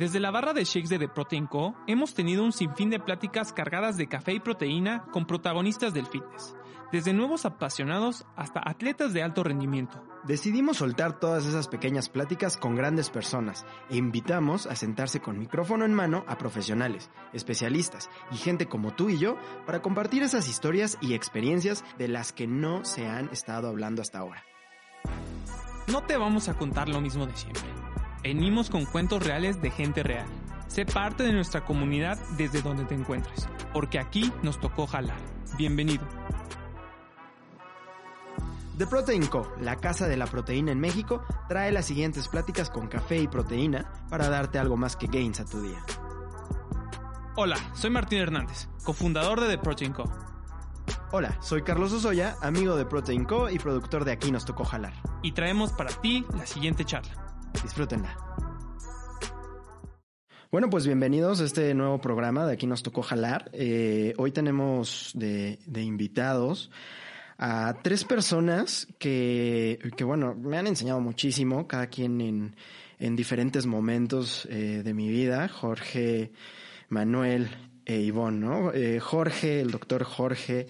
Desde la barra de shakes de The Protein Co. hemos tenido un sinfín de pláticas cargadas de café y proteína con protagonistas del fitness, desde nuevos apasionados hasta atletas de alto rendimiento. Decidimos soltar todas esas pequeñas pláticas con grandes personas e invitamos a sentarse con micrófono en mano a profesionales, especialistas y gente como tú y yo para compartir esas historias y experiencias de las que no se han estado hablando hasta ahora. No te vamos a contar lo mismo de siempre Venimos con cuentos reales de gente real. Sé parte de nuestra comunidad desde donde te encuentres, porque aquí nos tocó jalar. Bienvenido. The Protein Co., la casa de la proteína en México, trae las siguientes pláticas con café y proteína para darte algo más que gains a tu día. Hola, soy Martín Hernández, cofundador de The Protein Co. Hola, soy Carlos Osoya, amigo de Protein Co. y productor de Aquí nos tocó jalar. Y traemos para ti la siguiente charla. Disfrútenla. Bueno, pues bienvenidos a este nuevo programa de Aquí nos tocó jalar. Eh, hoy tenemos de, invitados a tres personas que, que, bueno, me han enseñado muchísimo, cada quien en, en diferentes momentos eh, de mi vida. Jorge, Manuel e Ivonne, ¿no? Eh, Jorge, el doctor Jorge,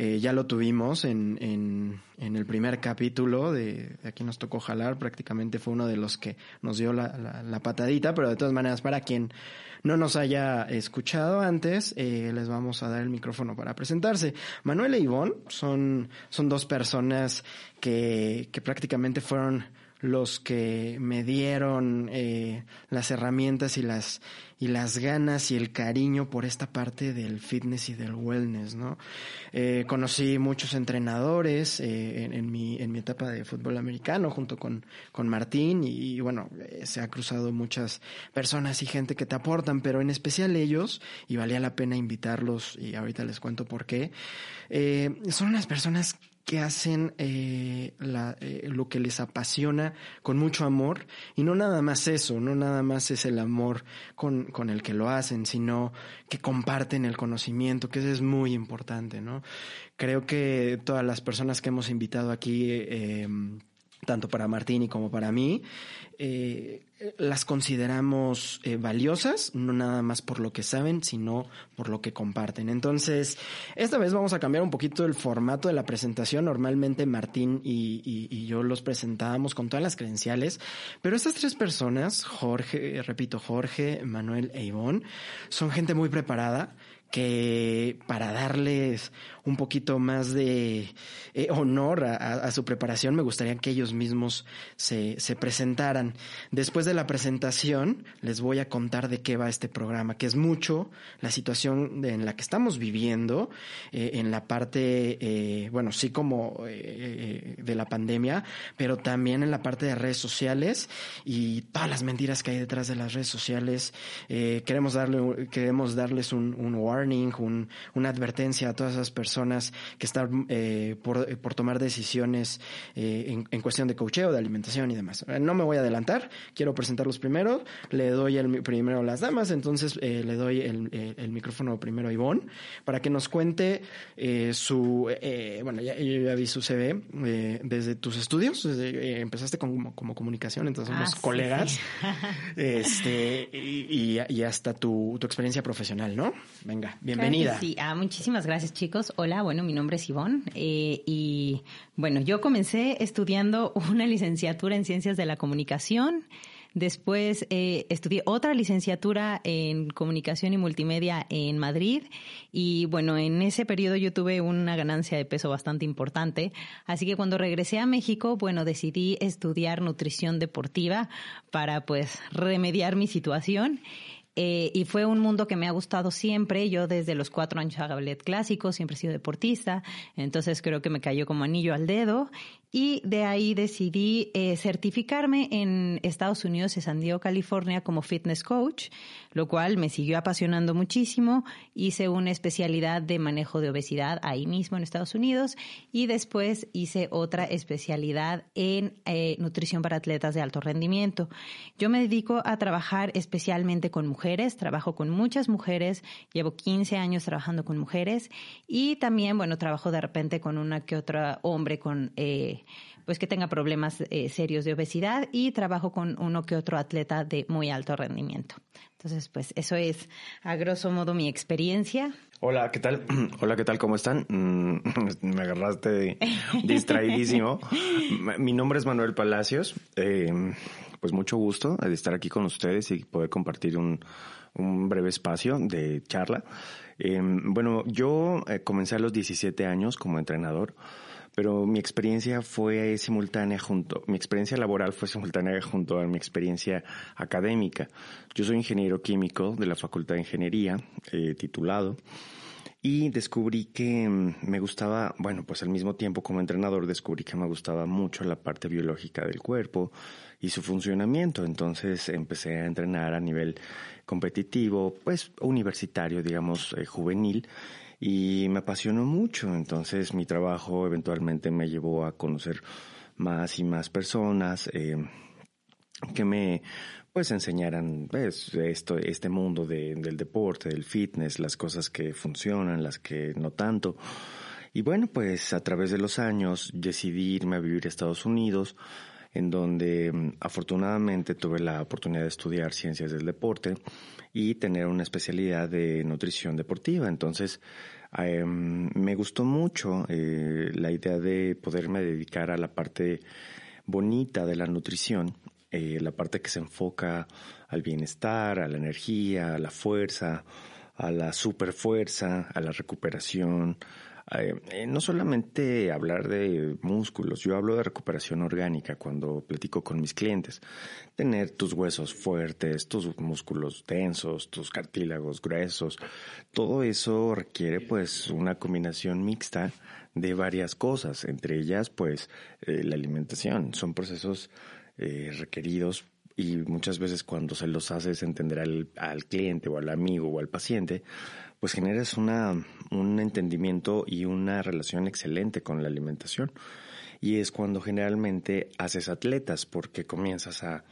eh, ya lo tuvimos en, en, en, el primer capítulo de, Aquí nos tocó jalar, prácticamente fue uno de los que nos dio la, la, patadita, pero de todas maneras, para quien no nos haya escuchado antes, eh, les vamos a dar el micrófono para presentarse. Manuel e Ivonne son, son dos personas que, que prácticamente fueron los que me dieron eh, las herramientas y las y las ganas y el cariño por esta parte del fitness y del wellness, ¿no? Eh, conocí muchos entrenadores eh, en, mi en mi etapa de fútbol americano junto con con Martín y, bueno se ha cruzado muchas personas y gente que te aportan, pero en especial ellos y valía la pena invitarlos y ahorita les cuento por qué. Son unas personas que hacen eh, eh, lo que les apasiona con mucho amor y no nada más eso, no nada más es el amor con, con el que lo hacen, sino que comparten el conocimiento, que eso es muy importante, ¿no? Creo que todas las personas que hemos invitado aquí eh, tanto para Martini como para mí, eh, las consideramos eh, valiosas, no nada más por lo que saben, sino por lo que comparten. Entonces, esta vez vamos a cambiar un poquito el formato de la presentación. Normalmente Martín y, y yo los presentábamos con todas las credenciales, pero estas tres personas, Jorge, repito, Jorge, Manuel e Ivonne, son gente muy preparada que para darles un poquito más de eh, honor a, su preparación, me gustaría que ellos mismos se, se, presentaran. Después de la presentación, les voy a contar de qué va este programa, que es mucho la situación en la que estamos viviendo, eh, en la parte, eh, bueno, sí como de la pandemia, pero también en la parte de redes sociales y todas las mentiras que hay detrás de las redes sociales. queremos darle, queremos darles un, un warning, un, una advertencia a todas esas personas que están eh, por, por, tomar decisiones eh, en, en, cuestión de cocheo, de alimentación y demás. Eh, no me voy a adelantar, quiero presentarlos primero. Le doy el primero a las damas, entonces eh, le doy el, el, micrófono primero a Ivonne para que nos cuente eh, su, eh, bueno, ya, yo ya vi su CV desde tus estudios, desde, empezaste como, como comunicación, entonces somos ah, colegas, sí. este, y, y, hasta tu, tu experiencia profesional, ¿no? Venga. Bienvenida. sí, ah, muchísimas gracias chicos. Hola, bueno, mi nombre es Ivonne eh, y bueno, yo comencé estudiando una licenciatura en Ciencias de la Comunicación. Después eh, estudié otra licenciatura en comunicación y multimedia en Madrid y bueno, en ese periodo yo tuve una ganancia de peso bastante importante. Así que cuando regresé a México, bueno, decidí estudiar nutrición deportiva para pues remediar mi situación eh, y fue un mundo que me ha gustado siempre. Yo desde los cuatro años hago ballet clásico, siempre he sido deportista, entonces creo que me cayó como anillo al dedo y de ahí decidí eh, certificarme en Estados Unidos, en San Diego, California, como fitness coach, lo cual me siguió apasionando muchísimo. Hice una especialidad de manejo de obesidad ahí mismo en Estados Unidos y después hice otra especialidad en eh, nutrición para atletas de alto rendimiento. Yo me dedico a trabajar especialmente con mujeres, trabajo con muchas mujeres, llevo 15 años trabajando con mujeres y también, bueno, trabajo de repente con una que otra hombre con... Eh, que pues que tenga problemas eh, serios de obesidad y trabajo con uno que otro atleta de muy alto rendimiento. Entonces, pues eso es a grosso modo mi experiencia. Hola, ¿qué tal? Hola, ¿qué tal? ¿Cómo están? Mm, me agarraste distraidísimo. Mi nombre es Manuel Palacios. Eh, pues mucho gusto de estar aquí con ustedes y poder compartir un, breve espacio de charla. Eh, bueno, yo comencé a los 17 años como entrenador pero mi experiencia fue simultánea junto, mi experiencia laboral fue simultánea junto a mi experiencia académica. Yo soy ingeniero químico de la Facultad de Ingeniería, eh, titulado, y descubrí que mm, me gustaba, bueno, pues al mismo tiempo como entrenador descubrí que me gustaba mucho la parte biológica del cuerpo y su funcionamiento. Entonces empecé a entrenar a nivel competitivo, pues universitario, digamos, eh, juvenil y me apasionó mucho. Entonces mi trabajo eventualmente me llevó a conocer más y más personas eh, que me pues enseñaran pues, esto, este mundo del deporte, del fitness, las cosas que funcionan, las que no tanto. Y bueno, pues a través de los años decidí irme a vivir a Estados Unidos, en donde mm, afortunadamente tuve la oportunidad de estudiar ciencias del deporte y tener una especialidad de nutrición deportiva. Entonces, em, me gustó mucho eh, la idea de poderme dedicar a la parte bonita de la nutrición, eh, la parte que se enfoca al bienestar, a la energía, a la fuerza, a la superfuerza, a la recuperación, eh, no solamente hablar de músculos, yo hablo de recuperación orgánica cuando platico con mis clientes. Tener tus huesos fuertes, tus músculos densos, tus cartílagos gruesos, todo eso requiere pues una combinación mixta de varias cosas, entre ellas pues eh, la alimentación. Son procesos eh, requeridos y muchas veces cuando se los haces entender al cliente o al amigo o al paciente, pues generas una, un entendimiento y una relación excelente con la alimentación. Y es cuando generalmente haces atletas porque comienzas a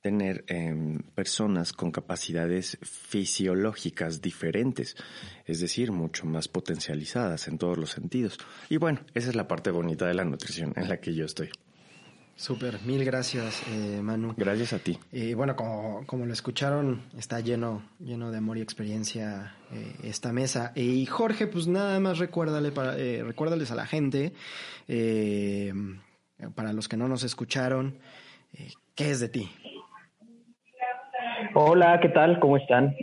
tener em, personas con capacidades fisiológicas diferentes, es decir, mucho más potencializadas en todos los sentidos. Y bueno, esa es la parte bonita de la nutrición en la que yo estoy. Súper, mil gracias, eh, Manu. Gracias a ti. Y bueno, como, como lo escucharon, está lleno, lleno de amor y experiencia eh, esta mesa. y Jorge, pues nada más recuérdale para, eh, recuérdales a la gente, para los que no nos escucharon, ¿qué es de ti? Hola, ¿qué tal? ¿Cómo están?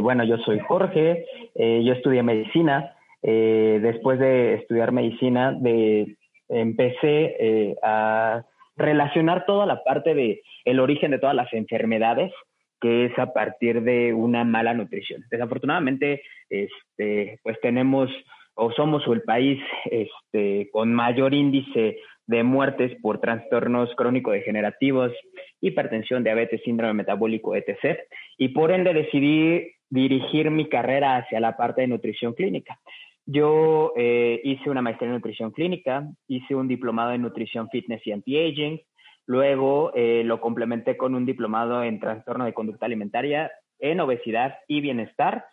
bueno, yo soy Jorge, yo estudié medicina. después de estudiar medicina, de, empecé a relacionar toda la parte de el origen de todas las enfermedades que es a partir de una mala nutrición. Desafortunadamente, este, pues tenemos o somos el país este, con mayor índice de muertes por trastornos crónico-degenerativos, hipertensión, diabetes, síndrome metabólico, etc. Y por ende decidí dirigir mi carrera hacia la parte de nutrición clínica. Yo eh, hice una maestría en nutrición clínica, hice un diplomado en nutrición fitness y anti-aging, luego eh, lo complementé con un diplomado en trastorno de conducta alimentaria, en obesidad y bienestar,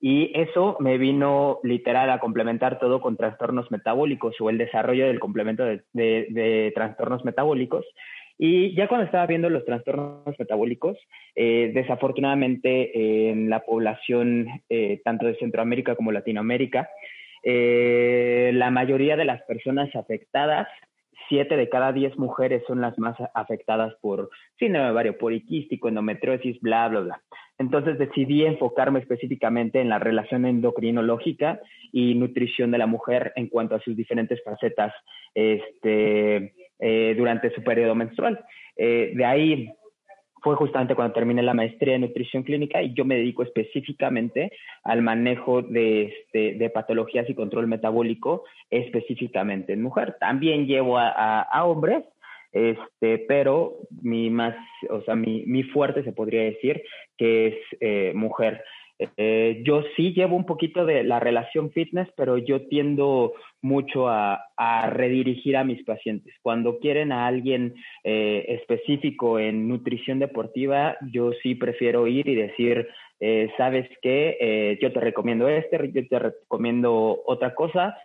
y eso me vino literal a complementar todo con trastornos metabólicos o el desarrollo del complemento de trastornos metabólicos. Y ya cuando estaba viendo los trastornos metabólicos, eh, desafortunadamente en la población eh, tanto de Centroamérica como Latinoamérica, eh, la mayoría de las personas afectadas, siete de cada diez mujeres son las más afectadas por síndrome ovario poliquístico, endometriosis, bla, bla, bla. Entonces decidí enfocarme específicamente en la relación endocrinológica y nutrición de la mujer en cuanto a sus diferentes facetas este, eh, durante su periodo menstrual. Eh, de ahí fue justamente cuando terminé la maestría en nutrición clínica y yo me dedico específicamente al manejo de, este, patologías y control metabólico específicamente en mujer. También llevo a, hombres, este, pero mi más, o sea, mi, mi fuerte se podría decir que es eh, mujer. Eh, yo sí llevo un poquito de la relación fitness, pero yo tiendo mucho a, redirigir a mis pacientes. Cuando quieren a alguien eh, específico en nutrición deportiva, yo sí prefiero ir y decir, eh, sabes qué, yo te recomiendo este, yo te recomiendo otra cosa,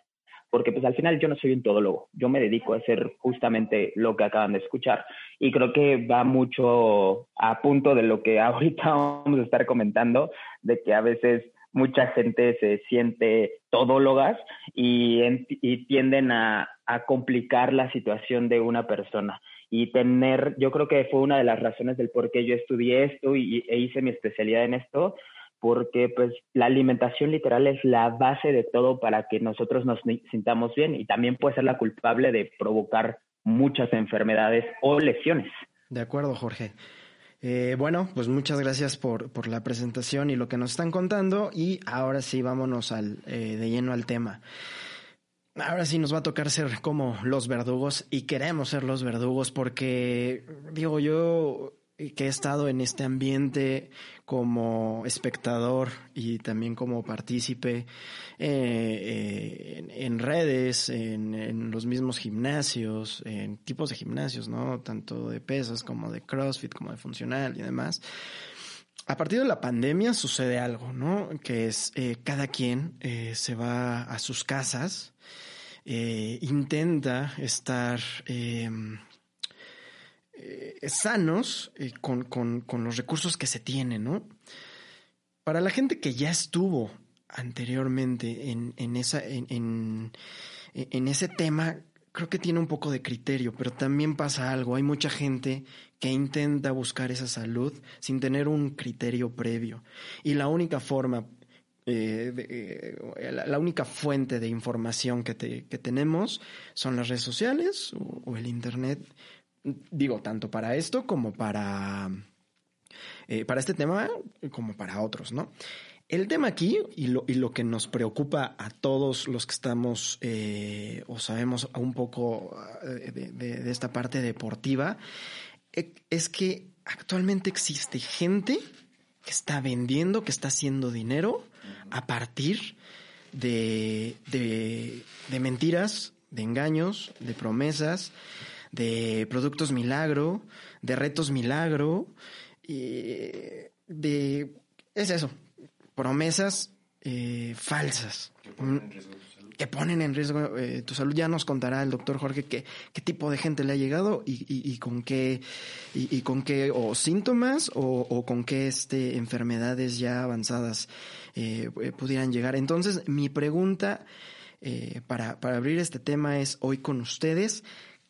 porque pues al final yo no soy un todólogo, yo me dedico a hacer justamente lo que acaban de escuchar y creo que va mucho a punto de lo que ahorita vamos a estar comentando, de que a veces mucha gente se siente todólogas y, y tienden a, a complicar la situación de una persona. Y tener, yo creo que fue una de las razones del por qué yo estudié esto y, e hice mi especialidad en esto, porque pues la alimentación literal es la base de todo para que nosotros nos sintamos bien y también puede ser la culpable de provocar muchas enfermedades o lesiones. De acuerdo, Jorge. Eh, bueno, pues muchas gracias por, por, la presentación y lo que nos están contando y ahora sí vámonos al, eh, de lleno al tema. Ahora sí nos va a tocar ser como los verdugos y queremos ser los verdugos porque, digo, yo que he estado en este ambiente como espectador y también como partícipe eh, eh, en, redes, en, los mismos gimnasios, en tipos de gimnasios, ¿no? Tanto de pesas como de CrossFit, como de funcional y demás. A partir de la pandemia sucede algo, ¿no? Que es eh, cada quien se va a sus casas, intenta estar eh, sanos eh, con, con, los recursos que se tienen, ¿no? Para la gente que ya estuvo anteriormente en, en, esa, en, en ese tema, creo que tiene un poco de criterio, pero también pasa algo. Hay mucha gente que intenta buscar esa salud sin tener un criterio previo. Y la única forma, eh, la, única fuente de información que, que, tenemos son las redes sociales o el Internet digo, tanto para esto como para, eh, para este tema, como para otros, ¿no? El tema aquí y lo, y lo que nos preocupa a todos los que estamos eh, o sabemos un poco eh, de, esta parte deportiva es que actualmente existe gente que está vendiendo, que está haciendo dinero a partir de, de mentiras, de engaños, de promesas de productos milagro, de retos milagro, y de... Es eso, promesas eh, falsas. Que ponen en riesgo, eh, tu salud. Ya nos contará el doctor Jorge qué, qué tipo de gente le ha llegado y, y, con qué, y, con qué o síntomas o, con qué este, enfermedades ya avanzadas eh, pudieran llegar. Entonces, mi pregunta para, para abrir este tema es hoy con ustedes.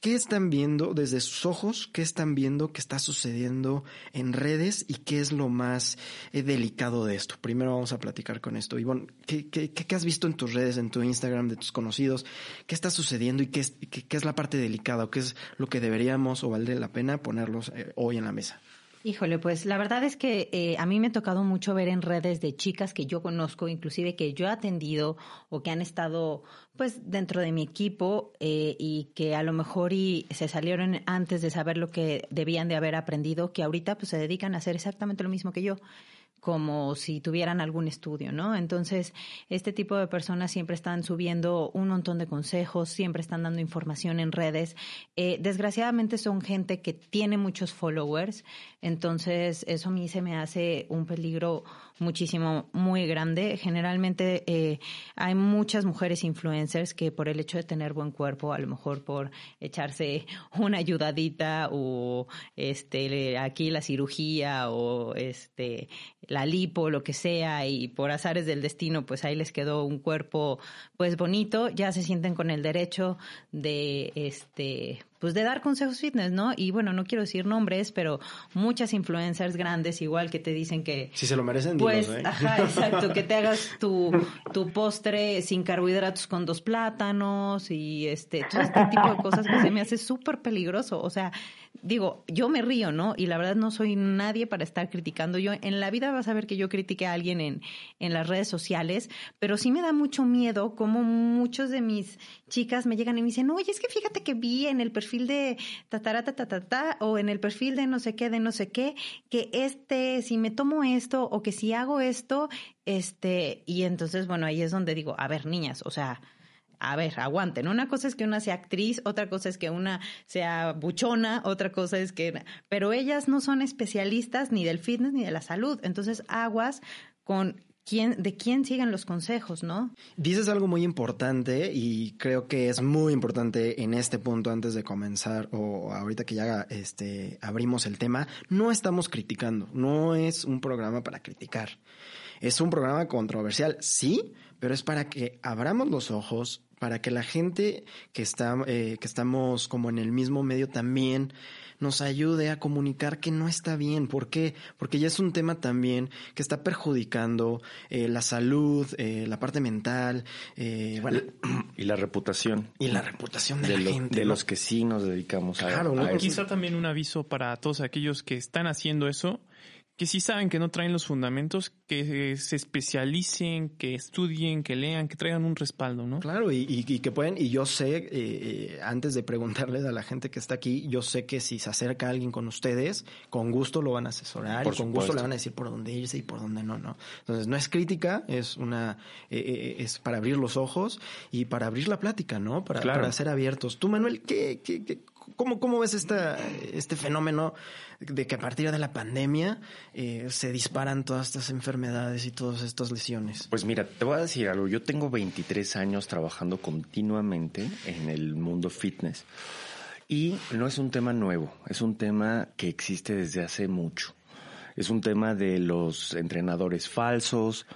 ¿Qué están viendo desde sus ojos? ¿Qué están viendo que está sucediendo en redes y qué es lo más eh, delicado de esto? Primero vamos a platicar con esto. Ivonne, ¿qué, qué, qué, has visto en tus redes, en tu Instagram, de tus conocidos? ¿Qué está sucediendo y qué es, qué, es la parte delicada o qué es lo que deberíamos o vale la pena ponerlos eh, hoy en la mesa? Híjole, pues la verdad es que eh, a mí me ha tocado mucho ver en redes de chicas que yo conozco, inclusive que yo he atendido o que han estado pues dentro de mi equipo eh, y que a lo mejor y se salieron antes de saber lo que debían de haber aprendido, que ahorita pues se dedican a hacer exactamente lo mismo que yo como si tuvieran algún estudio, ¿no? Entonces, este tipo de personas siempre están subiendo un montón de consejos, siempre están dando información en redes. Eh, desgraciadamente son gente que tiene muchos followers, entonces eso a mí se me hace un peligro muchísimo, muy grande. Generalmente eh, hay muchas mujeres influencers que por el hecho de tener buen cuerpo, a lo mejor por echarse una ayudadita o este aquí la cirugía o este la lipo, lo que sea, y por azares del destino, pues ahí les quedó un cuerpo pues bonito, ya se sienten con el derecho de este pues de dar consejos fitness, ¿no? Y bueno, no quiero decir nombres, pero muchas influencers grandes igual que te dicen que... Si se lo merecen, pues, ¿eh? ajá, exacto, que te hagas tu, tu postre sin carbohidratos con dos plátanos y este, todo este tipo de cosas que se me hace súper peligroso. O sea, digo, yo me río, ¿no? Y la verdad no soy nadie para estar criticando. Yo en la vida vas a ver que yo critique a alguien en, en las redes sociales, pero sí me da mucho miedo como muchos de mis chicas me llegan y me dicen, oye, es que fíjate que vi en el perfil de tatarata ta, o en el perfil de no sé qué, de no sé qué, que este, si me tomo esto o que si hago esto, este, y entonces, bueno, ahí es donde digo, a ver, niñas, o sea, a ver, aguanten. Una cosa es que una sea actriz, otra cosa es que una sea buchona, otra cosa es que... Pero ellas no son especialistas ni del fitness ni de la salud. Entonces, aguas con de quién siguen los consejos, ¿no? Dices algo muy importante y creo que es muy importante en este punto antes de comenzar o ahorita que ya este, abrimos el tema, no estamos criticando, no es un programa para criticar. Es un programa controversial, sí, pero es para que abramos los ojos, para que la gente que, está, eh, que estamos como en el mismo medio también nos ayude a comunicar que no está bien. ¿Por qué? Porque ya es un tema también que está perjudicando eh, la salud, eh, la parte mental, eh, bueno. Y la reputación. Y la reputación de, la gente. De los que sí nos dedicamos a, claro, Quizá también un aviso para todos aquellos que están haciendo eso que si saben que no traen los fundamentos, que se especialicen, que estudien, que lean, que traigan un respaldo, ¿no? Claro, y, que pueden, y yo sé, eh, eh, antes de preguntarles a la gente que está aquí, yo sé que si se acerca alguien con ustedes, con gusto lo van a asesorar y con gusto le van a decir por dónde irse y por dónde no, ¿no? Entonces, no es crítica, es una, eh, es para abrir los ojos y para abrir la plática, ¿no? Para, para ser abiertos. Tú, Manuel, ¿qué, qué, qué ¿Cómo, ¿Cómo ves esta, este fenómeno de que a partir de la pandemia eh, se disparan todas estas enfermedades y todas estas lesiones? Pues mira, te voy a decir algo. Yo tengo 23 años trabajando continuamente en el mundo fitness y no es un tema nuevo, es un tema que existe desde hace mucho. Es un tema de los entrenadores falsos,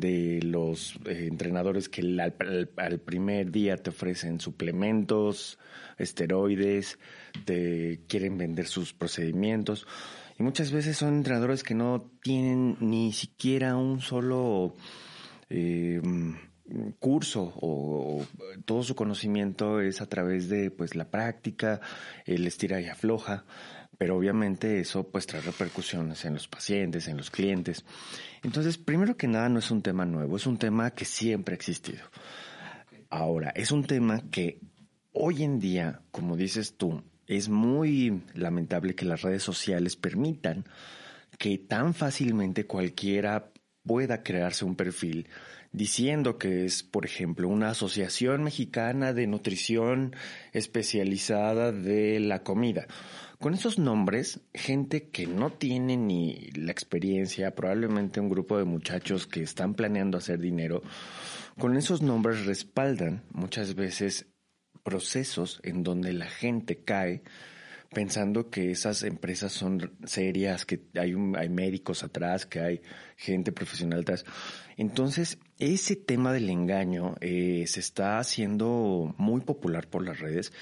de los eh, entrenadores que al, primer día te ofrecen suplementos, esteroides, te quieren vender sus procedimientos. Y muchas veces son entrenadores que no tienen ni siquiera un solo eh, curso o, todo su conocimiento es a través de pues la práctica, el estira y afloja pero obviamente eso pues trae repercusiones en los pacientes, en los clientes. Entonces, primero que nada no es un tema nuevo, es un tema que siempre ha existido. Ahora, es un tema que hoy en día, como dices tú, es muy lamentable que las redes sociales permitan que tan fácilmente cualquiera pueda crearse un perfil diciendo que es, por ejemplo, una asociación mexicana de nutrición especializada de la comida con esos nombres, gente que no tiene ni la experiencia, probablemente un grupo de muchachos que están planeando hacer dinero, con esos nombres respaldan muchas veces procesos en donde la gente cae pensando que esas empresas son serias, que hay, hay médicos atrás, que hay gente profesional atrás. Entonces, ese tema del engaño eh, se está haciendo muy popular por las redes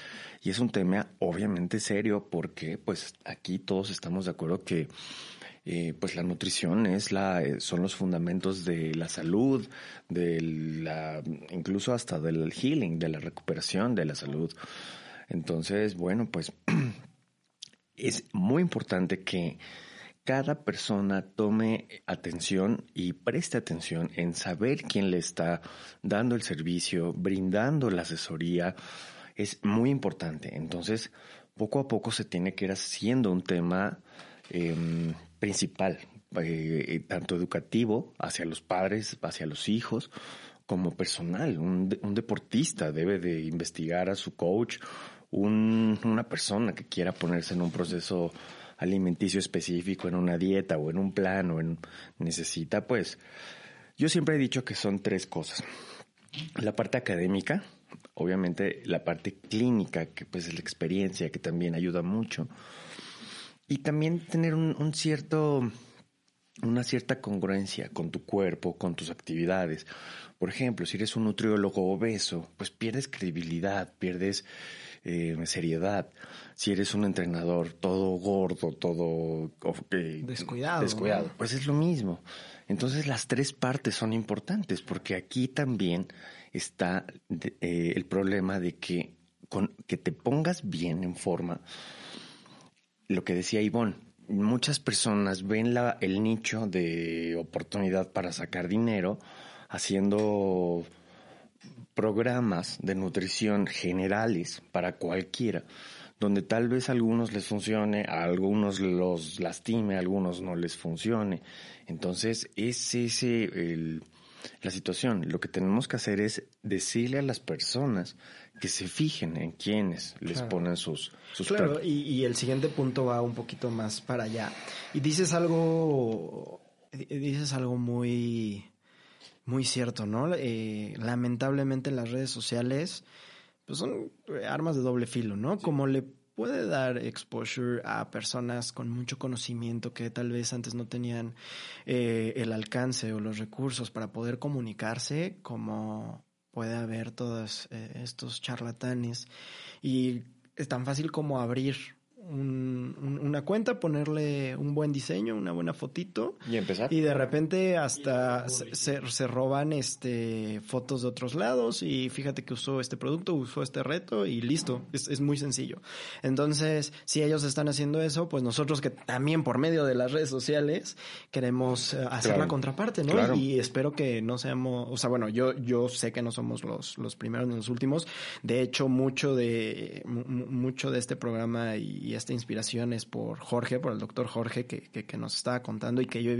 y es un tema obviamente serio porque pues aquí todos estamos de acuerdo que eh, pues la nutrición es la eh, son los fundamentos de la salud, de la incluso hasta del healing, de la recuperación de la salud. Entonces, bueno, pues es muy importante que cada persona tome atención y preste atención en saber quién le está dando el servicio, brindando la asesoría, es muy importante. Entonces, poco a poco se tiene que ir haciendo un tema em, principal, eh, tanto educativo hacia los padres, hacia los hijos, como personal. Un, deportista debe de investigar a su coach, una persona que quiera ponerse en un proceso alimenticio específico, en una dieta o en un plan o en necesita, pues yo siempre he dicho que son tres cosas. La parte académica, obviamente la parte clínica, que pues es la experiencia, que también ayuda mucho. Y también tener un, cierto, una cierta congruencia con tu cuerpo, con tus actividades. Por ejemplo, si eres un nutriólogo obeso, pues pierdes credibilidad, pierdes eh, seriedad. Si eres un entrenador todo gordo, todo descuidado, descuidado pues es lo mismo. Entonces las tres partes son importantes porque aquí también está eh, el problema de que con que te pongas bien en forma. Lo que decía Ivonne, muchas personas ven la, el nicho de oportunidad para sacar dinero haciendo programas de nutrición generales para cualquiera, donde tal vez a algunos les funcione, a algunos los lastime, a algunos no les funcione. Entonces, es ese el, la situación. Lo que tenemos que hacer es decirle a las personas que se fijen en quiénes les ponen sus, sus Claro, y, y, el siguiente punto va un poquito más para allá. Y dices algo, dices algo muy muy cierto, ¿no? Eh, lamentablemente las redes sociales pues son armas de doble filo, ¿no? Como le puede dar exposure a personas con mucho conocimiento que tal vez antes no tenían eh, el alcance o los recursos para poder comunicarse, como puede haber todos eh, estos charlatanes. Y es tan fácil como abrir una cuenta, ponerle un buen diseño, una buena fotito. Y empezar. Y de repente hasta se, se, roban este fotos de otros lados y fíjate que usó este producto, usó este reto y listo. Es, es muy sencillo. Entonces, si ellos están haciendo eso, pues nosotros que también por medio de las redes sociales queremos eh, hacer la contraparte, ¿no? Y espero que no seamos, o sea, bueno, yo, yo sé que no somos los, los primeros ni los últimos. De hecho, mucho de, mucho de este programa y esta inspiración es por Jorge, por el doctor Jorge, que, que, nos estaba contando y que yo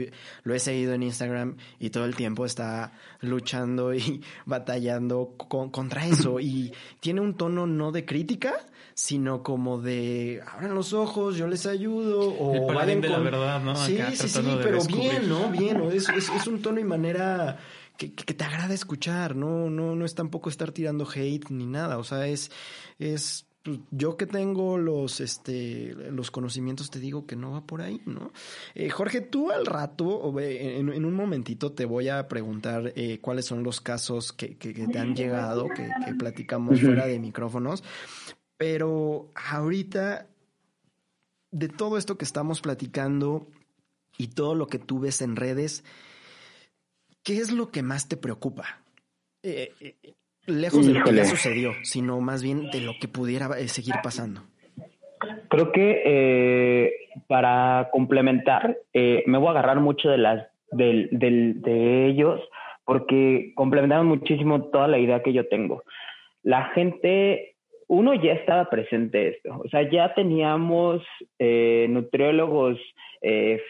lo he seguido en Instagram y todo el tiempo está luchando y batallando contra eso. Y tiene un tono no de crítica, sino como de abran los ojos, yo les ayudo. O vayan con... la verdad, ¿no? Sí, sí, sí, pero bien, ¿no? Bien, es, es, es un tono y manera que, que, te agrada escuchar, ¿no? No, no es tampoco estar tirando hate ni nada. O sea, es, es pues, yo que tengo los, este, los conocimientos, te digo que no va por ahí, ¿no? Eh, Jorge, tú al rato, en, en, un momentito, te voy a preguntar eh, cuáles son los casos que, que, te han llegado, que, que platicamos fuera de micrófonos, pero ahorita, de todo esto que estamos platicando y todo lo que tú ves en redes, ¿qué es lo que más te preocupa? Eh, eh lejos de lo que ya sucedió, sino más bien de lo que pudiera eh, seguir pasando. Creo que eh, para complementar, eh, me voy a agarrar mucho de las del, del, de ellos porque complementaron muchísimo toda la idea que yo tengo. La gente, uno ya estaba presente esto, o sea, ya teníamos nutriólogos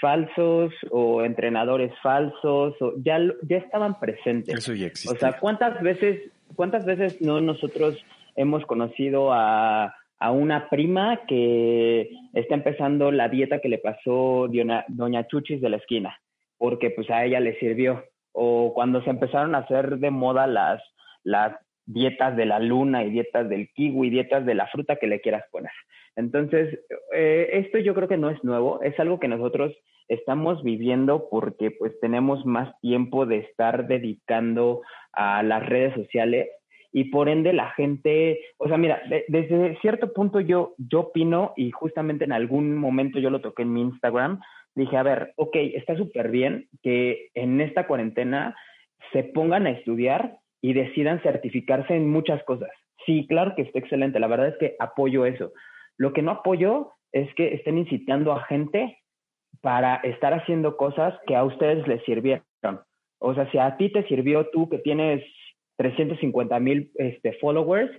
falsos o entrenadores falsos, o ya, ya estaban presentes. Eso ya existe. O sea, ¿cuántas veces ¿Cuántas veces no nosotros hemos conocido a, una prima que está empezando la dieta que le pasó doña, Chuchis de la esquina? Porque pues a ella le sirvió. O cuando se empezaron a hacer de moda las, las dietas de la luna y dietas del kiwi, dietas de la fruta que le quieras poner. Entonces, eh, esto yo creo que no es nuevo, es algo que nosotros estamos viviendo porque pues tenemos más tiempo de estar dedicando a las redes sociales y por ende la gente, o sea, mira, desde cierto punto yo, yo opino y justamente en algún momento yo lo toqué en mi Instagram, dije, a ver, ok, está súper bien que en esta cuarentena se pongan a estudiar y decidan certificarse en muchas cosas. Sí, claro que está excelente, la verdad es que apoyo eso. Lo que no apoyo es que estén incitando a gente para estar haciendo cosas que a ustedes les sirvieron. O sea, si a ti te sirvió tú que tienes 350 mil este, followers,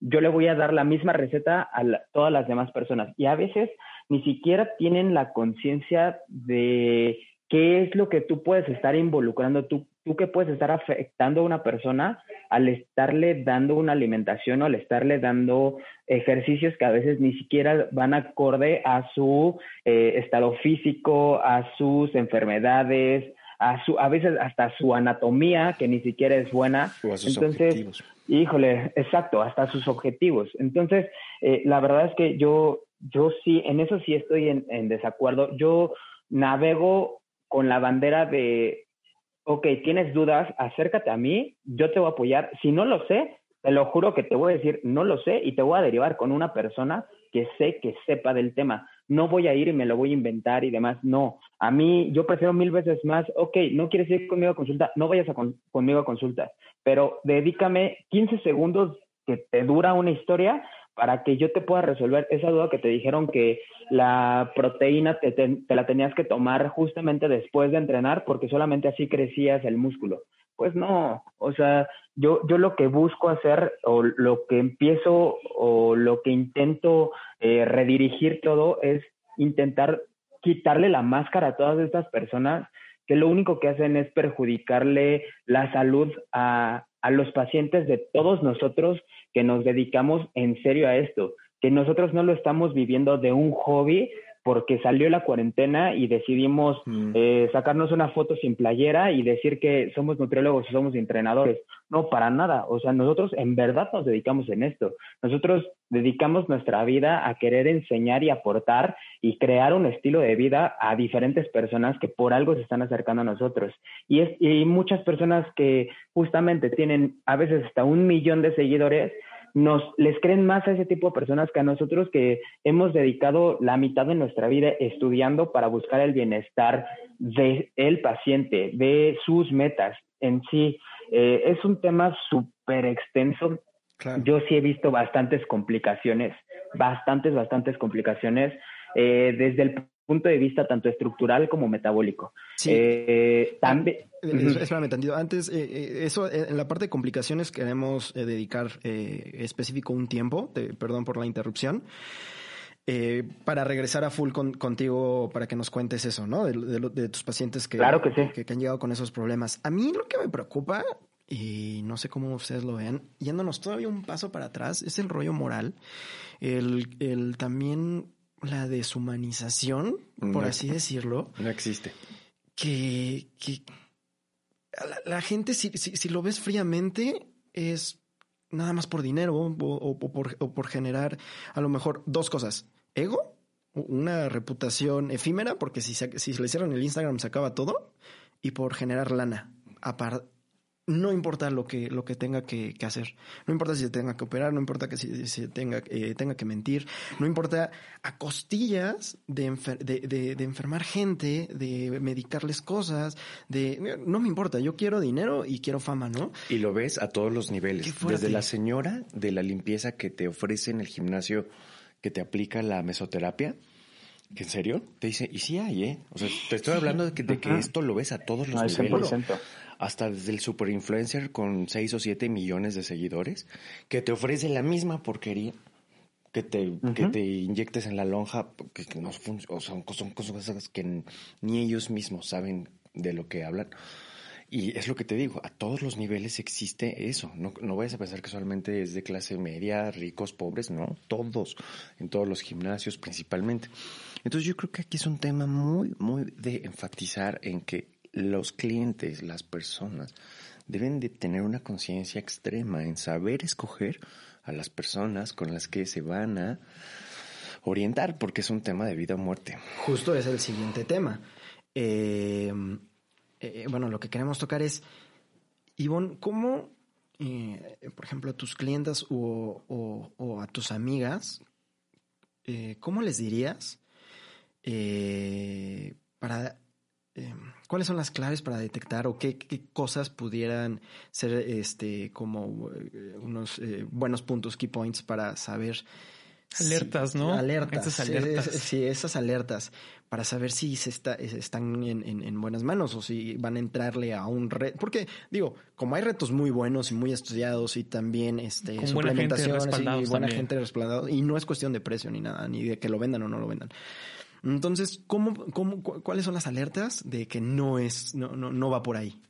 yo le voy a dar la misma receta a todas las demás personas. Y a veces ni siquiera tienen la conciencia de qué es lo que tú puedes estar involucrando, tú, tú que puedes estar afectando a una persona al estarle dando una alimentación o al estarle dando ejercicios que a veces ni siquiera van acorde a su eh, estado físico, a sus enfermedades, a su, a veces hasta su anatomía, que ni siquiera es buena. Entonces, híjole, exacto, hasta sus objetivos. Entonces, eh, la verdad es que yo, yo sí, en eso sí estoy en, en desacuerdo. Yo navego con la bandera de, ok, tienes dudas, acércate a mí, yo te voy a apoyar. Si no lo sé, te lo juro que te voy a decir, no lo sé, y te voy a derivar con una persona que sé que sepa del tema. No voy a ir y me lo voy a inventar y demás. No, a mí yo prefiero mil veces más, ok, no quieres ir conmigo a consulta, no vayas a conmigo a consulta, pero dedícame 15 segundos que te dura una historia para que yo te pueda resolver esa duda que te dijeron que la proteína te, te, la tenías que tomar justamente después de entrenar porque solamente así crecías el músculo. Pues no, o sea, yo, yo lo que busco hacer o lo que empiezo o lo que intento eh, redirigir todo es intentar quitarle la máscara a todas estas personas que lo único que hacen es perjudicarle la salud a, a los pacientes de todos nosotros que nos dedicamos en serio a esto, que nosotros no lo estamos viviendo de un hobby porque salió la cuarentena y decidimos Mm. eh, sacarnos una foto sin playera y decir que somos nutriólogos o somos entrenadores. No, para nada. O sea, nosotros en verdad nos dedicamos en esto. Nosotros dedicamos nuestra vida a querer enseñar y aportar y crear un estilo de vida a diferentes personas que por algo se están acercando a nosotros. Y, es, y muchas personas que justamente tienen a veces hasta un millón de seguidores, nos les creen más a ese tipo de personas que a nosotros que hemos dedicado la mitad de nuestra vida estudiando para buscar el bienestar de el paciente, de sus metas en sí. Eh, es un tema súper extenso. Claro. Yo sí he visto bastantes complicaciones, bastantes, bastantes complicaciones, eh, desde el punto de vista tanto estructural como metabólico. Sí. Eh, también, Eh, es- Espérame tantito. Antes, eh, eh, eso, eh, en la parte de complicaciones queremos eh, dedicar específico un tiempo, te- perdón por la interrupción, para regresar a full con- contigo para que nos cuentes eso, ¿no? De, de de tus pacientes que, Claro que sí. que, han llegado con esos problemas. A mí lo que me preocupa, y no sé cómo ustedes lo vean, yéndonos todavía un paso para atrás, es el rollo moral, el, el también la deshumanización, por No. así decirlo No existe. que, que la, la gente, si, si, si lo ves fríamente, es nada más por dinero o, o- o por, o por generar a lo mejor dos cosas. Ego, una reputación efímera, porque si, se- si le cierran el Instagram se acaba todo, y por generar lana. Apar- no importa lo que, lo que tenga que, que hacer. No importa si se tenga que operar, no importa que si, si tenga, eh, tenga que mentir, no importa a costillas de, enfer- de, de- de enfermar gente, de medicarles cosas, de... No me importa, yo quiero dinero y quiero fama, ¿no? Y lo ves a todos los niveles. Desde la señora de la limpieza que te ofrece en el gimnasio que te aplica la mesoterapia. ¿En serio? Te dice, y sí hay, ¿eh? O sea, te estoy hablando de que, de que esto lo ves a todos los al niveles. 100%. Hasta desde el super influencer con 6 o 7 millones de seguidores, que te ofrece la misma porquería que te, que Ujú. te inyectes en la lonja, que, que no o son, son cosas que ni ellos mismos saben de lo que hablan. Y es lo que te digo, a todos los niveles existe eso. No, no vayas a pensar que solamente es de clase media, ricos, pobres, no, todos, en todos los gimnasios principalmente. Entonces yo creo que aquí es un tema muy, muy de enfatizar en que los clientes, las personas, deben de tener una conciencia extrema en saber escoger a las personas con las que se van a orientar, porque es un tema de vida o muerte. Justo es el siguiente tema. Eh, eh, bueno, lo que queremos tocar es, Ivonne, ¿cómo, eh, por ejemplo, a tus clientas o, o- a tus amigas, eh, cómo les dirías para... eh, ¿Cuáles son las claves para detectar o qué, qué cosas pudieran ser este como eh, unos eh, buenos puntos, key points para saber Alertas, Sí, ¿no? Alertas. Esas alertas. Es- es- sí, esas alertas para saber si se está, es- están en, en- en buenas manos o si van a entrarle a un reto. Porque, digo, como hay retos muy buenos y muy estudiados y también este, Con buena gente suplementaciones y buena también. gente respaldada, y no es cuestión de precio ni nada, ni de que lo vendan o no lo vendan. Entonces, ¿cómo, cómo, cu- ¿cuáles son las alertas de que no es, no, no, no va por ahí?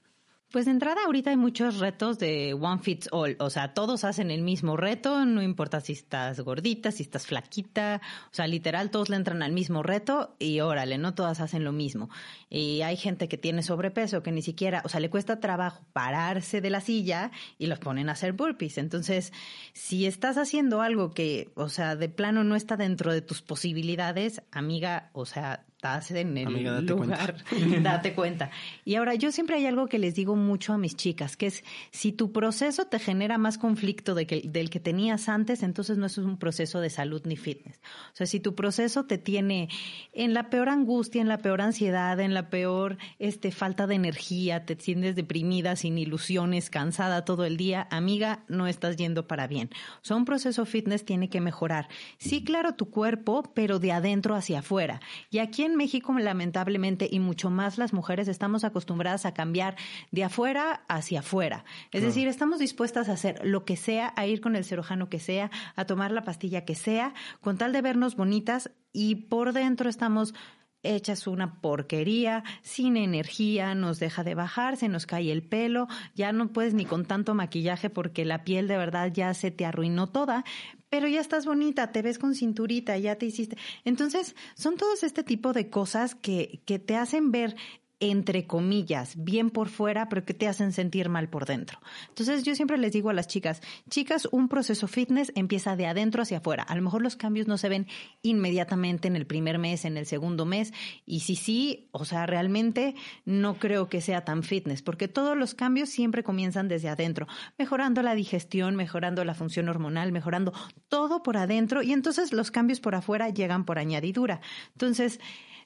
Pues de entrada ahorita hay muchos retos de one fits all, o sea, todos hacen el mismo reto, no importa si estás gordita, si estás flaquita, o sea, literal todos le entran al mismo reto y órale, no todas hacen lo mismo. Y hay gente que tiene sobrepeso que ni siquiera, o sea, le cuesta trabajo pararse de la silla y los ponen a hacer burpees. Entonces, si estás haciendo algo que, o sea, de plano no está dentro de tus posibilidades, amiga, o sea, estás en el Amiga, date lugar, date cuenta. Y ahora, yo siempre hay algo que les digo mucho a mis chicas, que es, si tu proceso te genera más conflicto de que, del que tenías antes, entonces no es un proceso de salud ni fitness. O sea, si tu proceso te tiene en la peor angustia, en la peor ansiedad, en la peor este, falta de energía, te sientes deprimida, sin ilusiones, cansada todo el día, amiga, no estás yendo para bien. O sea, un proceso fitness tiene que mejorar. Sí, claro, tu cuerpo, pero de adentro hacia afuera. Y aquí en México, lamentablemente, y mucho más las mujeres, estamos acostumbradas a cambiar de afuera hacia afuera. Es decir, estamos dispuestas a hacer lo que sea, a ir con el cirujano que sea, a tomar la pastilla que sea, con tal de vernos bonitas y por dentro estamos echas una porquería, sin energía, nos deja de bajar, se nos cae el pelo, ya no puedes ni con tanto maquillaje porque la piel de verdad ya se te arruinó toda, pero ya estás bonita, te ves con cinturita, ya te hiciste. Entonces, son todos este tipo de cosas que, que te hacen ver entre comillas, bien por fuera, pero que te hacen sentir mal por dentro. Entonces yo siempre les digo a las chicas, chicas, un proceso fitness empieza de adentro hacia afuera. A lo mejor los cambios no se ven inmediatamente en el primer mes, en el segundo mes, y si sí, o sea, realmente no creo que sea tan fitness, porque todos los cambios siempre comienzan desde adentro, mejorando la digestión, mejorando la función hormonal, mejorando todo por adentro, y entonces los cambios por afuera llegan por añadidura. Entonces,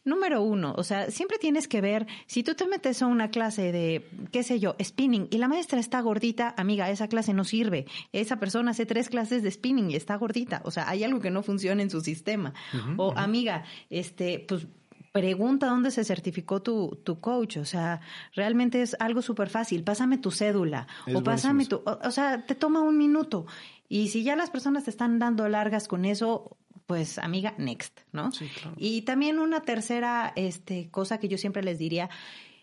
Número uno, o sea, siempre tienes que ver, si tú te metes a una clase de, qué sé yo, spinning y la maestra está gordita, amiga, esa clase no sirve. Esa persona hace tres clases de spinning y está gordita. O sea, hay algo que no funciona en su sistema. o amiga, este, pues pregunta dónde se certificó tu, tu coach. O sea, realmente es algo súper fácil. Pásame tu cédula o pásame tu, o, sea, te toma un minuto. Y si ya las personas te están dando largas con eso, pues amiga, next, ¿no? Sí, claro. Y también una tercera este, cosa que yo siempre les diría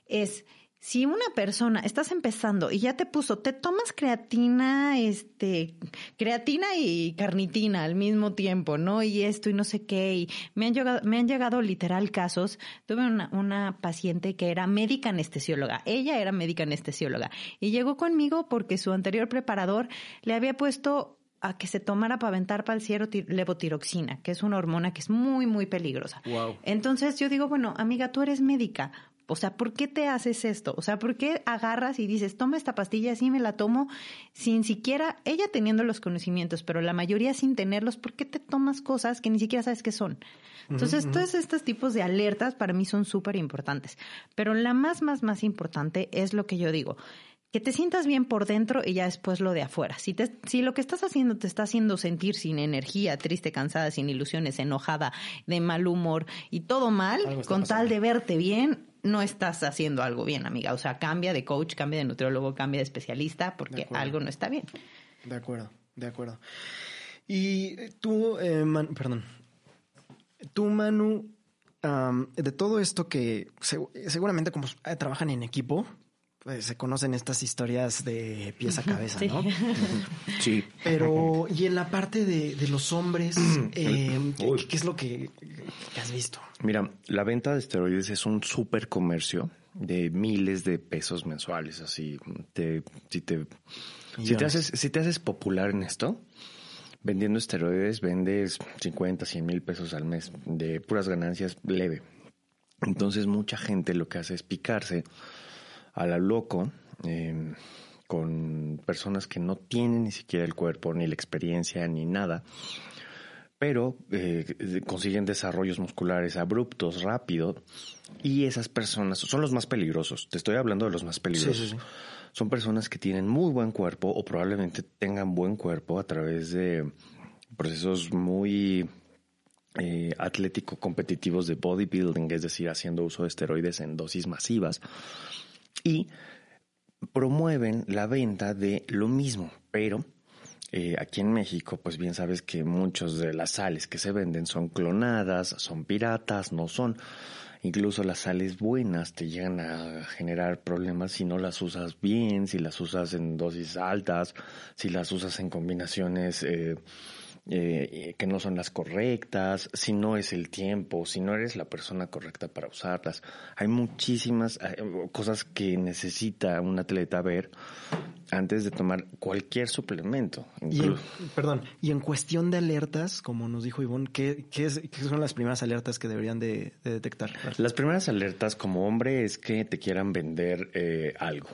es, si una persona estás empezando y ya te puso, te tomas creatina, este, creatina y carnitina al mismo tiempo, ¿no? Y esto y no sé qué. Y me han llegado, me han llegado literal casos. Tuve una, una paciente que era médica anestesióloga. Ella era médica anestesióloga y llegó conmigo porque su anterior preparador le había puesto a que se tomara para aventar para el cielo levotiroxina, que es una hormona que es muy, muy peligrosa. Entonces yo digo, bueno, amiga, tú eres médica. O sea, ¿por qué te haces esto? O sea, ¿por qué agarras y dices, toma esta pastilla, así me la tomo, sin siquiera, ella teniendo los conocimientos, pero la mayoría sin tenerlos, ¿por qué te tomas cosas que ni siquiera sabes qué son? Entonces, todos estos tipos de alertas para mí son súper importantes. Pero la más, más, más importante es lo que yo digo que te sientas bien por dentro y ya después lo de afuera. Si, te, si lo que estás haciendo te está haciendo sentir sin energía, triste, cansada, sin ilusiones, enojada, de mal humor y todo mal, con tal de verte bien, no estás haciendo algo bien, amiga. O sea, cambia de coach, cambia de nutriólogo, cambia de especialista, porque algo no está bien. De acuerdo, de acuerdo. Y tú, eh, perdón, tú, Manu, de todo esto que seguramente como eh, trabajan en equipo, pues, se conocen estas historias de pies a cabeza, ¿no? Sí. Pero, y en la parte de, los hombres, eh, ¿qué, es lo que, has visto? Mira, la venta de esteroides es un súper comercio de miles de pesos mensuales. Así, te, si te, si te haces, si te haces popular en esto, vendiendo esteroides, vendes 50, 100 mil pesos al mes de puras ganancias leve. Entonces, mucha gente lo que hace es picarse a la loco em, con personas que no tienen ni siquiera el cuerpo, ni la experiencia, ni nada, pero eh, consiguen desarrollos musculares abruptos, rápido, y esas personas son los más peligrosos. Te estoy hablando de los más peligrosos. Son personas que tienen muy buen cuerpo o probablemente tengan buen cuerpo a través de procesos muy eh, atlético competitivos de bodybuilding, es decir, haciendo uso de esteroides en dosis masivas y promueven la venta de lo mismo, pero eh, aquí en México, pues bien sabes que muchas de las sales que se venden son clonadas, son piratas, no son. Incluso las sales buenas te llegan a generar problemas si no las usas bien, si las usas en dosis altas, si las usas en combinaciones eh, eh, que no son las correctas, si no es el tiempo, si no eres la persona correcta para usarlas. Hay muchísimas eh, cosas que necesita un atleta ver antes de tomar cualquier suplemento. Y perdón, y en cuestión de alertas, como nos dijo Ivonne, ¿qué, qué, son las primeras alertas que deberían de, detectar? Las primeras alertas como hombre es que te quieran vender eh, algo,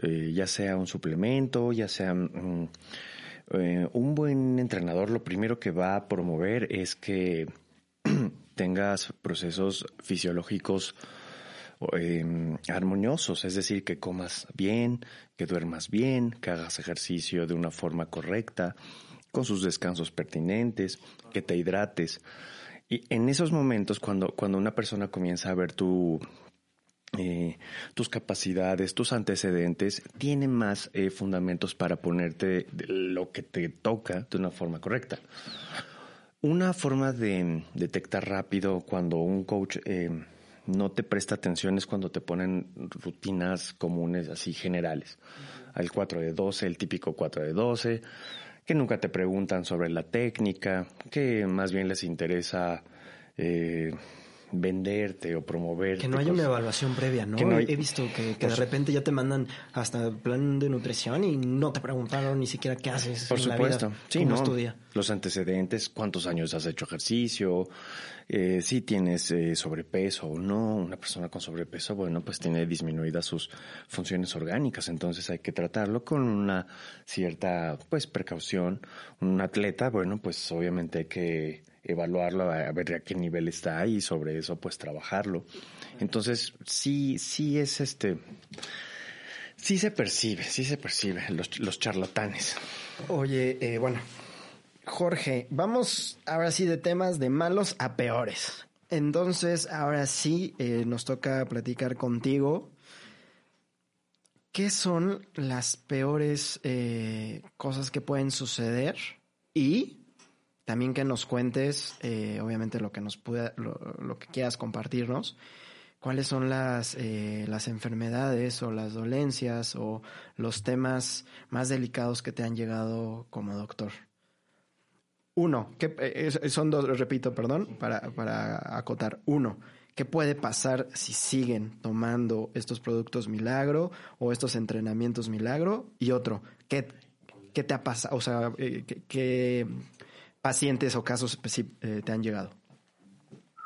ya sea un suplemento, ya sea... Mm, eh, un buen entrenador lo primero que va a promover es que tengas procesos fisiológicos em, armoniosos, es decir, que comas bien, que duermas bien, que hagas ejercicio de una forma correcta, con sus descansos pertinentes, que te hidrates. Y en esos momentos, cuando, cuando una persona comienza a ver tu, eh, tus capacidades, tus antecedentes, tienen más eh, fundamentos para ponerte lo que te toca de una forma correcta. Una forma de detectar rápido cuando un coach eh, no te presta atención es cuando te ponen rutinas comunes así generales. El 4 de 12, el típico 4 de 12, que nunca te preguntan sobre la técnica, que más bien les interesa eh, venderte o promoverte. Que no haya una evaluación previa, ¿no? He visto que, de repente ya te mandan hasta plan de nutrición y no te preguntaron ni siquiera qué haces. Por supuesto. sí, ¿Cómo estudia? Los antecedentes, cuántos años has hecho ejercicio, eh, si tienes eh, sobrepeso o no. Una persona con sobrepeso, bueno, pues tiene disminuidas sus funciones orgánicas, entonces hay que tratarlo con una cierta, pues, precaución. Un atleta, bueno, pues obviamente hay que evaluarlo, a ver a qué nivel está y sobre eso pues trabajarlo. Entonces, sí, sí es este, sí se percibe, sí se percibe los, los charlatanes. Oye, eh, bueno, Jorge, vamos ahora sí de temas de malos a peores. Entonces, ahora sí eh, nos toca platicar contigo. ¿Qué son las peores eh, cosas que pueden suceder? Y también que nos cuentes, eh, obviamente, lo que nos pueda, lo, que quieras compartirnos. ¿Cuáles son las, eh, las enfermedades o las dolencias o los temas más delicados que te han llegado como doctor? Uno, que eh, son dos, repito, perdón, para, para acotar. Uno, ¿qué puede pasar si siguen tomando estos productos milagro o estos entrenamientos milagro? Y otro, ¿qué, qué te ha pasado? O sea, ¿qué, pacientes o casos eh, te han llegado?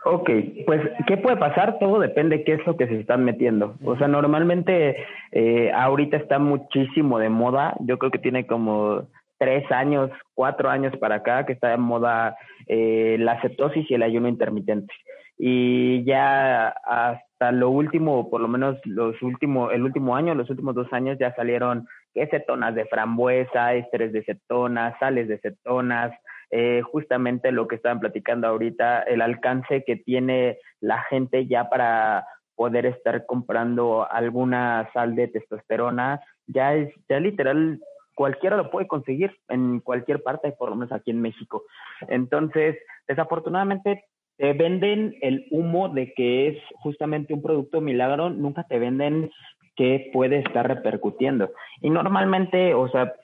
Ok, pues, ¿qué puede pasar? Todo depende de qué es lo que se están metiendo. O sea, normalmente eh, ahorita está muchísimo de moda. Yo creo que tiene como tres años, cuatro años para acá que está de moda eh, la cetosis y el ayuno intermitente. Y ya hasta lo último, por lo menos los últimos, el último año, los últimos dos años ya salieron cetonas de frambuesa, estrés de cetonas, sales de cetonas, eh, justamente lo que estaban platicando ahorita, el alcance que tiene la gente ya para poder estar comprando alguna sal de testosterona, ya es, ya literal, cualquiera lo puede conseguir en cualquier parte, por lo menos aquí en México. Entonces, desafortunadamente, te venden el humo de que es justamente un producto milagro, nunca te venden que puede estar repercutiendo. Y normalmente, o sea,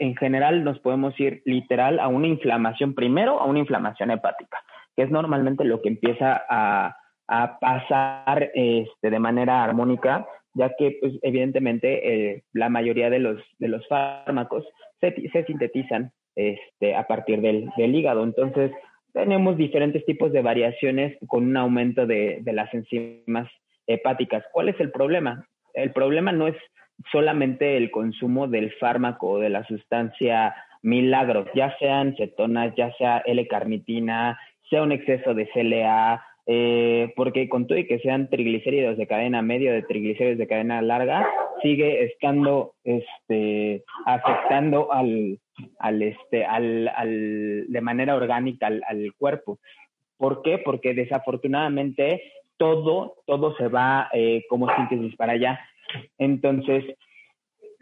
en general nos podemos ir literal a una inflamación, primero a una inflamación hepática, que es normalmente lo que empieza a, pasar este, de manera armónica, ya que pues, evidentemente eh, la mayoría de los, de los fármacos se, se sintetizan este, a partir del, del hígado. Entonces, tenemos diferentes tipos de variaciones con un aumento de, de las enzimas hepáticas. ¿Cuál es el problema? El problema no es solamente el consumo del fármaco o de la sustancia milagro, ya sean cetonas, ya sea L-carnitina, sea un exceso de CLA, eh, porque con todo y que sean triglicéridos de cadena media de triglicéridos de cadena larga, sigue estando este, afectando al, al, este, al, al, de manera orgánica al, al cuerpo. ¿Por qué? Porque desafortunadamente todo, todo se va eh, como síntesis para allá. Entonces,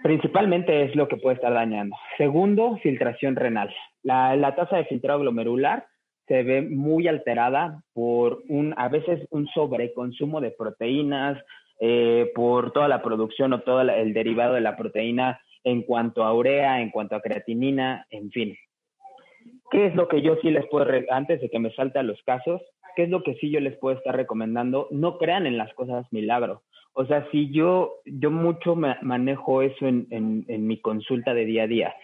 principalmente es lo que puede estar dañando. Segundo, filtración renal. La, la tasa de filtrado glomerular se ve muy alterada por un, a veces un sobreconsumo de proteínas, eh, por toda la producción o todo el derivado de la proteína en cuanto a urea, en cuanto a creatinina, en fin. ¿Qué es lo que yo sí les puedo, antes de que me salte a los casos, qué es lo que sí yo les puedo estar recomendando? No crean en las cosas milagro. O sea, si yo, yo mucho manejo eso en, en, en mi consulta de día a día.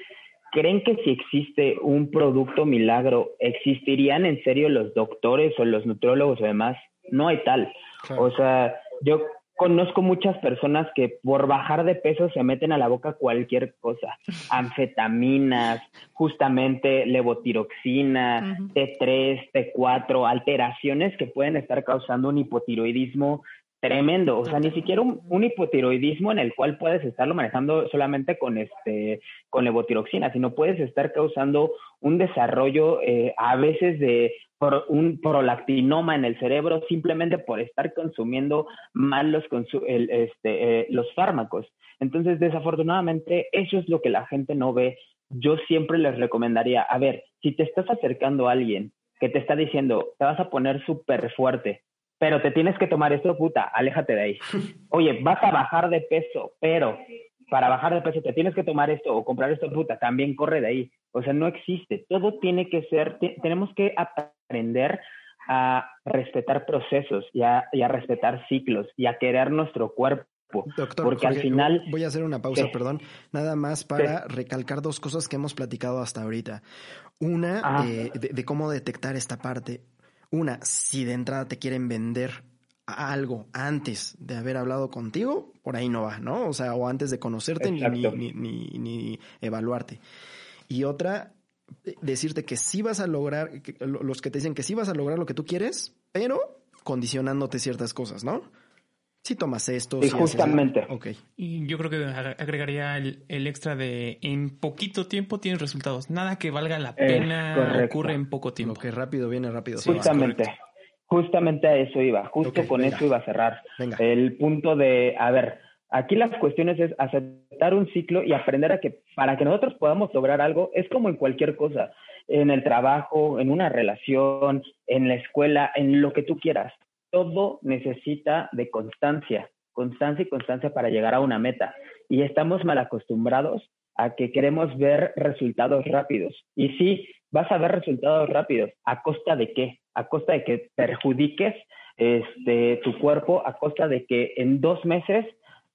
¿Creen que si existe un producto milagro, existirían en serio los doctores o los nutriólogos o demás? No hay tal. O sea, yo conozco muchas personas que por bajar de peso se meten a la boca cualquier cosa, anfetaminas, justamente levotiroxina, T3, T4, alteraciones que pueden estar causando un hipotiroidismo tremendo, o sea, ni siquiera un, hipotiroidismo en el cual puedes estarlo manejando solamente con este con levotiroxina, sino puedes estar causando un desarrollo eh, a veces de un prolactinoma en el cerebro simplemente por estar consumiendo mal los este, eh, los fármacos. Entonces, desafortunadamente, eso es lo que la gente no ve. Yo siempre les recomendaría, a ver, si te estás acercando a alguien que te está diciendo, te vas a poner súper fuerte, pero te tienes que tomar esto, puta, aléjate de ahí. Oye, vas a bajar de peso, pero para bajar de peso te tienes que tomar esto o comprar esto, puta, también corre de ahí. O sea, no existe. Todo tiene que ser, tenemos que aprender a respetar procesos y a, respetar ciclos y a querer nuestro cuerpo. Doctor, porque al final... Voy a hacer una pausa, perdón, nada más para recalcar dos cosas que hemos platicado hasta ahorita. Una, eh, de, cómo detectar esta parte. Una, si de entrada te quieren vender algo antes de haber hablado contigo, por ahí no va, ¿no? O sea, o antes de conocerte ni, ni, ni, ni, evaluarte. Y otra, decirte que sí vas a lograr, los que te dicen que sí vas a lograr lo que tú quieres, pero condicionándote ciertas cosas, ¿no? Si tomas esto. Sí, justamente. Ok. Y yo creo que agregaría el, extra de en poquito tiempo tienes resultados. Nada que valga la pena ocurre en poco tiempo. Lo que rápido viene, rápido Justamente. Justamente a eso iba. Justo con eso iba a cerrar. El punto de, a ver, Aquí las cuestiones es aceptar un ciclo y aprender a que para que nosotros podamos lograr algo es como en cualquier cosa, en el trabajo, en una relación, en la escuela, en lo que tú quieras. Todo necesita de constancia, constancia y constancia para llegar a una meta. Y estamos mal acostumbrados a que queremos ver resultados rápidos. Y sí, vas a ver resultados rápidos. ¿A costa de qué? A costa de que perjudiques este, tu cuerpo, a costa de que en dos meses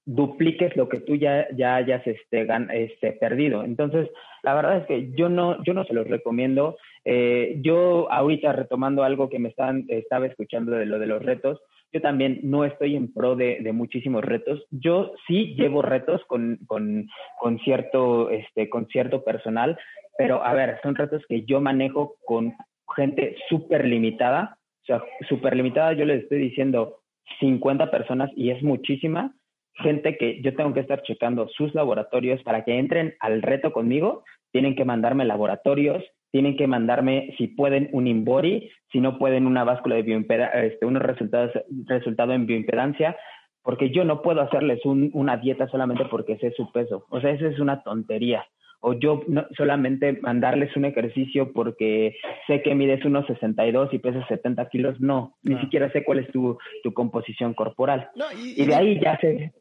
dupliques lo que tú ya, ya hayas este, este, perdido. Entonces, la verdad es que yo no, yo no se los recomiendo. Eh, yo ahorita retomando algo que me están, estaba escuchando de lo de los retos, yo también no estoy en pro de, muchísimos retos. Yo sí llevo retos con, con, con, cierto, este, con cierto personal, pero a ver, son retos que yo manejo con gente súper limitada. O sea, súper limitada, yo les estoy diciendo 50 personas y es muchísima gente que yo tengo que estar checando sus laboratorios para que entren al reto conmigo, tienen que mandarme laboratorios, tienen que mandarme, si pueden, un InBody, si no pueden, una báscula de bioimpedancia, este, unos resultados resultado en bioimpedancia, porque yo no puedo hacerles una dieta solamente porque sé su peso. O sea, eso es una tontería o yo no, solamente mandarles un ejercicio porque sé que mides unos 62 y pesas 70 kilos, no, ni siquiera sé cuál es tu, tu composición corporal. y, de ahí ya se...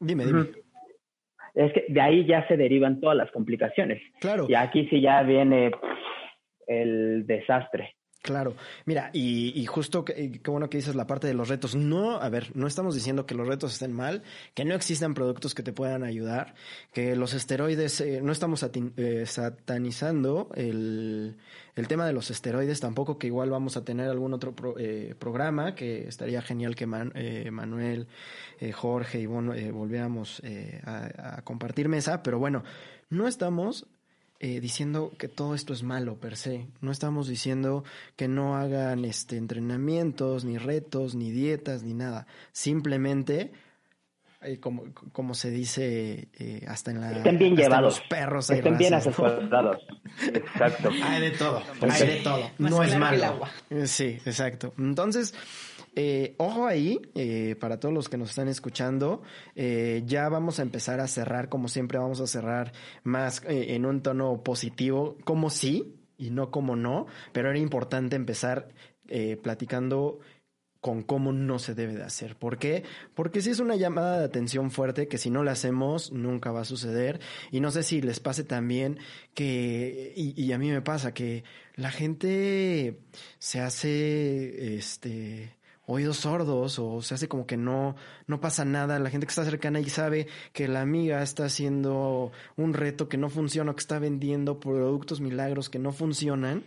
Dime, dime. Es que de ahí ya se derivan todas las complicaciones. Claro. Y aquí sí ya viene el desastre. Claro, mira, y, y justo qué bueno que dices la parte de los retos. No, a ver, no estamos diciendo que los retos estén mal, que no existan productos que te puedan ayudar, que los esteroides, eh, no estamos eh, satanizando el, el, tema de los esteroides tampoco, que igual vamos a tener algún otro eh, programa, que estaría genial que Manuel, Jorge y bueno, volviéramos a, a compartir mesa, pero bueno, no estamos eh, diciendo que todo esto es malo per se. No estamos diciendo que no hagan este entrenamientos, ni retos, ni dietas, ni nada. Simplemente, eh, como, como se dice eh, hasta en la... Estén bien llevados. Los perros Estén bien asesorados. exacto. Hay de todo. Hay de todo. no es malo. Sí, exacto. Entonces... Eh, ojo ahí, eh, para todos los que nos están escuchando, eh, ya vamos a empezar a cerrar, como siempre vamos a cerrar más en un tono positivo, como sí y no como no, pero era importante empezar platicando con cómo no se debe de hacer. ¿Por qué? Porque si es una llamada de atención fuerte que si no la hacemos nunca va a suceder. Y no sé si les pase también que, y a mí me pasa, que la gente se hace, este, oídos sordos o se hace como que no, no pasa nada. La gente que está cercana y sabe que la amiga está haciendo un reto que no funciona, que está vendiendo productos milagros que no funcionan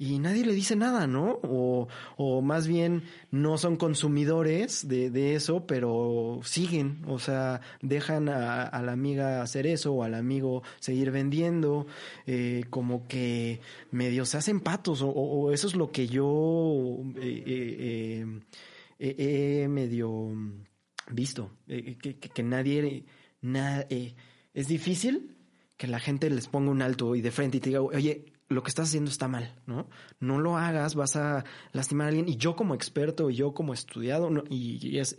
y nadie le dice nada, ¿no? O, o más bien no son consumidores de, de, eso, pero siguen, o sea, dejan a, la amiga hacer eso o al amigo seguir vendiendo, eh, como que medio se hacen patos, o, o eso es lo que yo eh, eh, he medio visto, que, que, que, nadie, na, es difícil que la gente les ponga un alto y de frente y te diga, oye, lo que estás haciendo está mal, ¿no? No lo hagas, vas a lastimar a alguien. Y yo como experto, y yo como estudiado, y, es,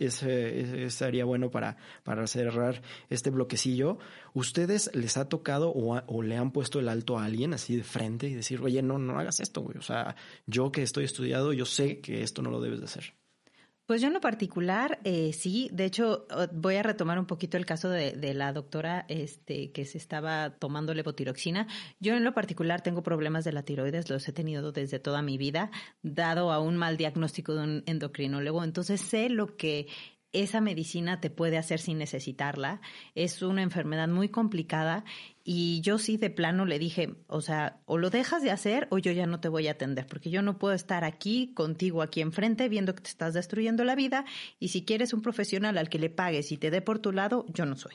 sería bueno para, para cerrar este bloquecillo, ¿ustedes les ha tocado o, o, le han puesto el alto a alguien así de frente y decir, oye, no, no hagas esto, güey? O sea, yo que estoy estudiado, yo sé que esto no lo debes de hacer. Pues yo en lo particular, eh, sí. De hecho, voy a retomar un poquito el caso de, la doctora este, que se estaba tomando levotiroxina. Yo en lo particular tengo problemas de la tiroides, los he tenido desde toda mi vida, dado a un mal diagnóstico de un endocrinólogo. Entonces sé lo que esa medicina te puede hacer sin necesitarla. Es una enfermedad muy complicada y yo sí de plano le dije, o sea, o lo dejas de hacer o yo ya no te voy a atender, porque yo no puedo estar aquí contigo, aquí enfrente, viendo que te estás destruyendo la vida y si quieres un profesional al que le pagues y te dé por tu lado, yo no soy.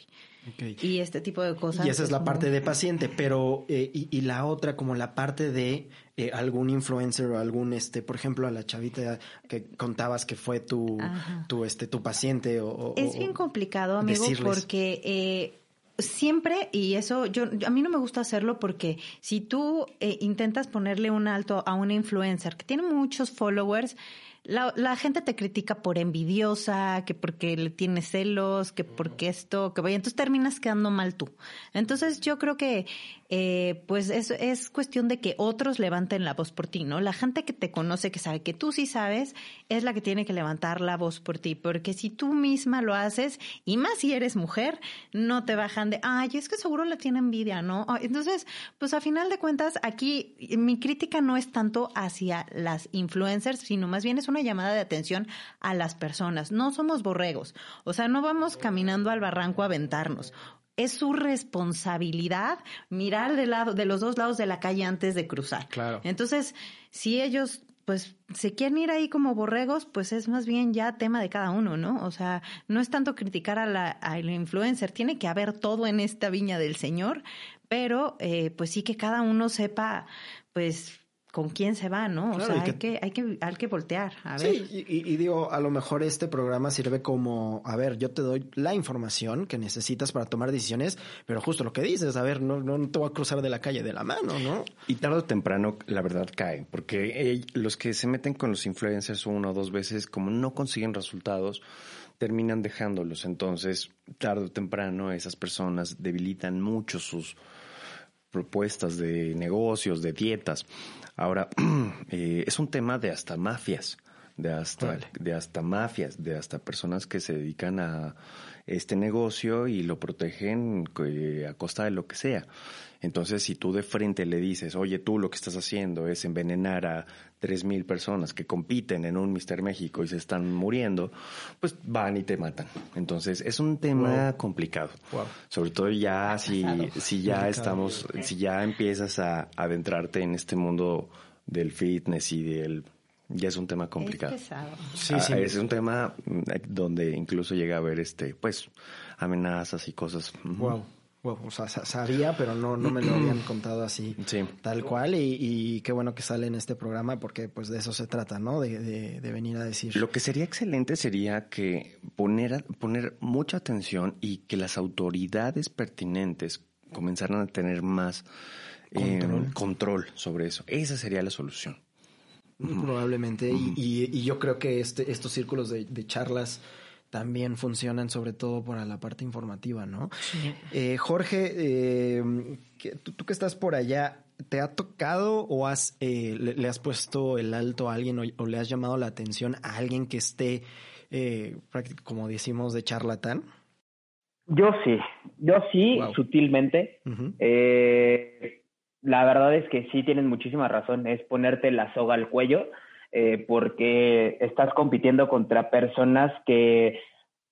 Y este tipo de cosas. Y esa es la parte de paciente, pero eh, y, la otra como la parte de eh, algún influencer o algún este, por ejemplo, a la chavita que contabas que fue tu, tu este, tu paciente o. Es bien complicado, amigo, porque eh, siempre, y eso yo a mí no me gusta hacerlo porque si tú eh, intentas ponerle un alto a una influencer que tiene muchos followers, la, la, gente te critica por envidiosa, que porque le tienes celos, que porque esto, que vaya, entonces terminas quedando mal tú. Entonces yo creo que eh, pues es, es cuestión de que otros levanten la voz por ti, ¿no? La gente que te conoce, que sabe que tú sí sabes, es la que tiene que levantar la voz por ti, porque si tú misma lo haces, y más si eres mujer, no te bajan de, ay, es que seguro le tiene envidia, ¿no? Entonces, pues a final de cuentas, aquí mi crítica no es tanto hacia las influencers, sino más bien es una llamada de atención a las personas. No somos borregos, o sea, no vamos caminando al barranco a aventarnos es su responsabilidad mirar de lado, de los dos lados de la calle antes de cruzar. Claro. Entonces, si ellos pues se quieren ir ahí como borregos, pues es más bien ya tema de cada uno, ¿no? O sea, no es tanto criticar a la, al influencer, tiene que haber todo en esta viña del Señor, pero eh, pues sí que cada uno sepa, pues con quién se va, ¿no? O sea, hay que, hay que, hay que voltear, a ver. Sí, y, digo, a lo mejor este programa sirve como, a ver, yo te doy la información que necesitas para tomar decisiones, pero justo lo que dices, a ver, no, no te voy a cruzar de la calle de la mano, ¿no? Y tarde o temprano, la verdad cae, porque los que se meten con los influencers una o dos veces, como no consiguen resultados, terminan dejándolos. Entonces, tarde o temprano, esas personas debilitan mucho sus propuestas de negocios, de dietas. Ahora, eh, es un tema de hasta mafias, de hasta, de hasta mafias, de hasta personas que se dedican a este negocio y lo protegen eh, a costa de lo que sea. Entonces, si tú de frente le dices, oye, tú lo que estás haciendo es envenenar a tres mil personas que compiten en un Mister México y se están muriendo, pues van y te matan. Entonces, es un tema complicado. Sobre todo ya si, si ya estamos, si ya empiezas a adentrarte en este mundo del fitness y del ya es un tema complicado. Es Sí, ah, sí. Es un tema mm, donde incluso llega a haber este, pues, amenazas y cosas. Wow o sea, sabía, pero no, no me lo habían contado así, tal cual. Y, qué bueno que sale en este programa porque pues de eso se trata, ¿no? De, venir a decir. Lo que sería excelente sería que poner, poner mucha atención y que las autoridades pertinentes comenzaran a tener más eh, control, sobre eso. Esa sería la solución. Probablemente. y, yo creo que este, estos círculos de charlas también funcionan sobre todo para la parte informativa, ¿no? Eh, Jorge, eh, tú, que estás por allá, ¿te ha tocado o has eh, le, has puesto el alto a alguien o, le has llamado la atención a alguien que esté, como decimos, de charlatán? Yo sí, yo sí, sutilmente. La verdad es que sí tienes muchísima razón, es ponerte la soga al cuello eh, porque estás compitiendo contra personas que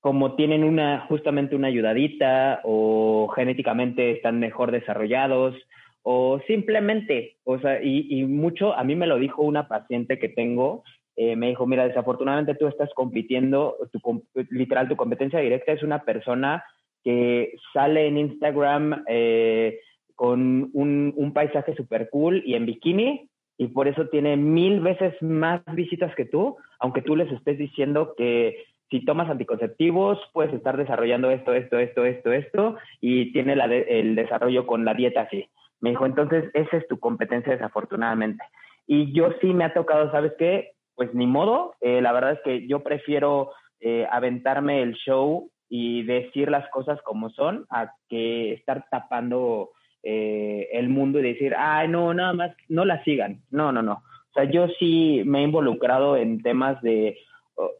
como tienen una justamente una ayudadita o genéticamente están mejor desarrollados o simplemente, o sea, y, mucho, a mí me lo dijo una paciente que tengo, eh, me dijo, mira, desafortunadamente tú estás compitiendo, tu, literal, tu competencia directa es una persona que sale en Instagram eh, con un, un paisaje súper cool y en bikini, y por eso tiene mil veces más visitas que tú, aunque tú les estés diciendo que si tomas anticonceptivos puedes estar desarrollando esto, esto, esto, esto, esto, y tiene el desarrollo con la dieta así. Me dijo, entonces esa es tu competencia desafortunadamente. Y yo sí me ha tocado, ¿sabes qué? Pues ni modo, eh, la verdad es que yo prefiero eh, aventarme el show y decir las cosas como son a que estar tapando eh, el mundo y decir, ay, no, nada más, no la sigan. No, no, no. O sea, yo sí me he involucrado en temas de,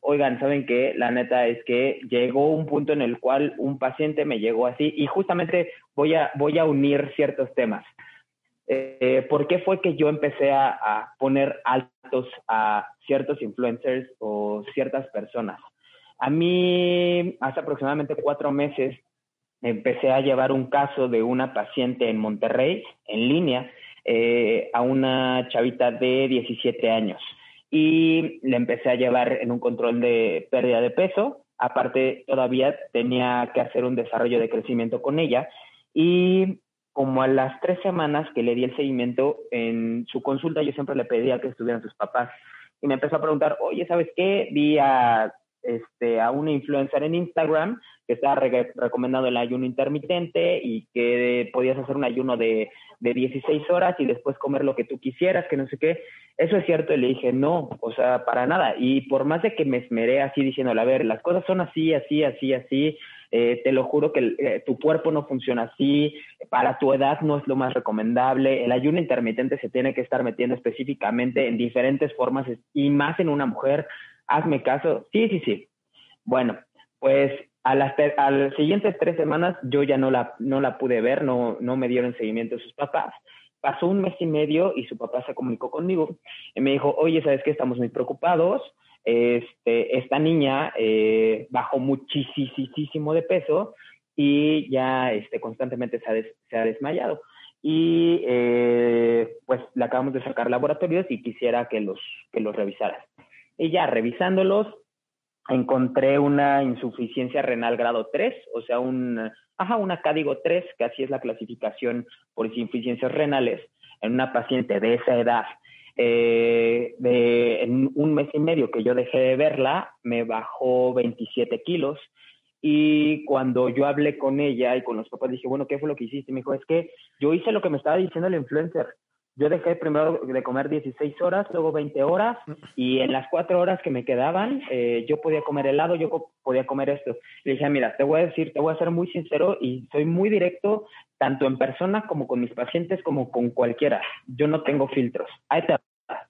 oigan, ¿saben qué? La neta es que llegó un punto en el cual un paciente me llegó así y justamente voy a, voy a unir ciertos temas. Eh, ¿Por qué fue que yo empecé a, a, poner altos a ciertos influencers o ciertas personas? A mí, hace aproximadamente cuatro meses, empecé a llevar un caso de una paciente en Monterrey, en línea, eh, a una chavita de 17 años. Y le empecé a llevar en un control de pérdida de peso. Aparte, todavía tenía que hacer un desarrollo de crecimiento con ella. Y como a las tres semanas que le di el seguimiento en su consulta, yo siempre le pedía que estuvieran sus papás. Y me empezó a preguntar, oye, ¿sabes qué? Vi a este, a una influencer en Instagram que estaba recomendando el ayuno intermitente y que podías hacer un ayuno de, de 16 horas y después comer lo que tú quisieras, que no sé qué. Eso es cierto, y le dije, no, o sea, para nada. Y por más de que me esmeré así diciéndole, a ver, las cosas son así, así, así, así, eh, te lo juro que eh, tu cuerpo no funciona así, para tu edad no es lo más recomendable, el ayuno intermitente se tiene que estar metiendo específicamente en diferentes formas y más en una mujer hazme caso. Sí, sí, sí. Bueno, pues a las, a siguientes tres semanas yo ya no la, no la pude ver, no, no me dieron seguimiento sus papás. Pasó un mes y medio y su papá se comunicó conmigo y me dijo, oye, ¿sabes qué? Estamos muy preocupados. Este, esta niña eh, bajó muchísimo de peso y ya este, constantemente se ha, se ha desmayado. Y eh, pues le acabamos de sacar laboratorios y quisiera que los, que los revisaras. Y ya revisándolos, encontré una insuficiencia renal grado 3, o sea, un, ajá, una cádigo 3, que así es la clasificación por insuficiencias renales en una paciente de esa edad. Eh, de, en un mes y medio que yo dejé de verla, me bajó 27 kilos. Y cuando yo hablé con ella y con los papás, dije, bueno, ¿qué fue lo que hiciste? Me dijo, es que yo hice lo que me estaba diciendo el influencer yo dejé primero de comer 16 horas, luego 20 horas, y en las cuatro horas que me quedaban, eh, yo podía comer helado, yo podía comer esto. Le dije, mira, te voy a decir, te voy a ser muy sincero y soy muy directo, tanto en persona como con mis pacientes, como con cualquiera. Yo no tengo filtros. Ahí te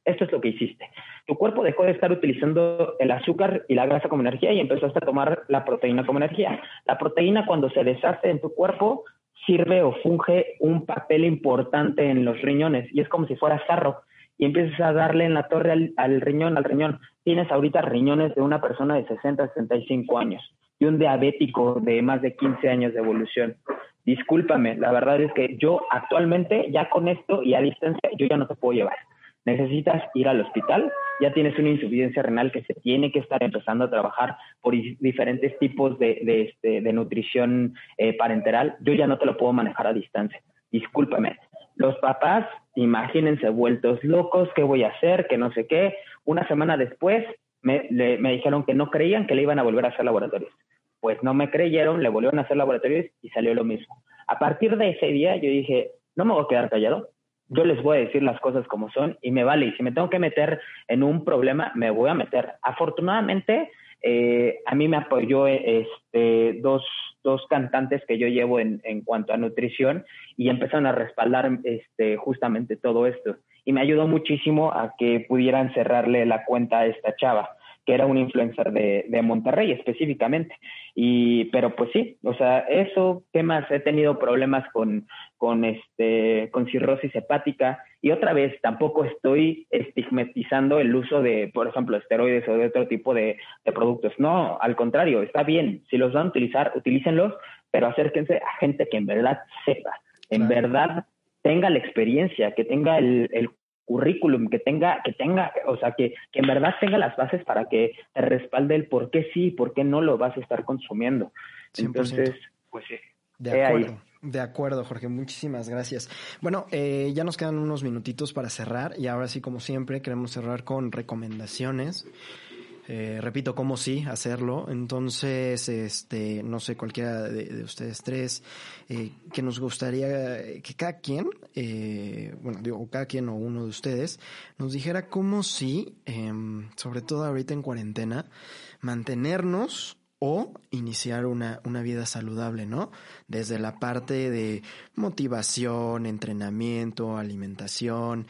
esto es lo que hiciste. Tu cuerpo dejó de estar utilizando el azúcar y la grasa como energía y empezaste a tomar la proteína como energía. La proteína cuando se deshace en tu cuerpo sirve o funge un papel importante en los riñones y es como si fuera sarro y empiezas a darle en la torre al, riñón, al riñón. Tienes ahorita riñones de una persona de 60, 65 años y un diabético de más de 15 años de evolución. Discúlpame, la verdad es que yo actualmente ya con esto y a distancia yo ya no te puedo llevar necesitas ir al hospital, ya tienes una insuficiencia renal que se tiene que estar empezando a trabajar por diferentes tipos de, de, este, nutrición eh, parenteral, yo ya no te lo puedo manejar a distancia. Discúlpame. Los papás, imagínense vueltos locos, ¿qué voy a hacer? Que no sé qué. Una semana después me, me dijeron que no creían que le iban a volver a hacer laboratorios. Pues no me creyeron, le volvieron a hacer laboratorios y salió lo mismo. A partir de ese día yo dije, no me voy a quedar callado, yo les voy a decir las cosas como son y me vale. Y si me tengo que meter en un problema, me voy a meter. Afortunadamente, eh, a mí me apoyó este, dos, dos cantantes que yo llevo en, en, cuanto a nutrición y empezaron a respaldar este, justamente todo esto. Y me ayudó muchísimo a que pudieran cerrarle la cuenta a esta chava que era un influencer de, de, Monterrey específicamente. Y, pero pues sí, o sea, eso, ¿qué más? He tenido problemas con, con, este, con cirrosis hepática y otra vez tampoco estoy estigmatizando el uso de, por ejemplo, esteroides o de otro tipo de, de productos. No, al contrario, está bien. Si los van a utilizar, utilícenlos, pero acérquense a gente que en verdad sepa, en verdad tenga la experiencia, que tenga el, el currículum, que tenga, que tenga, o sea, que, que, en verdad tenga las bases para que te respalde el por qué sí y por qué no lo vas a estar consumiendo. Entonces, pues sí. De acuerdo. De acuerdo, Jorge, muchísimas gracias. Bueno, eh, ya nos quedan unos minutitos para cerrar y ahora sí, como siempre, queremos cerrar con recomendaciones. Eh, repito, cómo sí hacerlo. Entonces, este, no sé, cualquiera de, ustedes tres, eh, que nos gustaría que cada quien, eh, bueno, digo, cada quien o uno de ustedes, nos dijera cómo sí, em, sobre todo ahorita en cuarentena, mantenernos o iniciar una, una, vida saludable, ¿no? Desde la parte de motivación, entrenamiento, alimentación.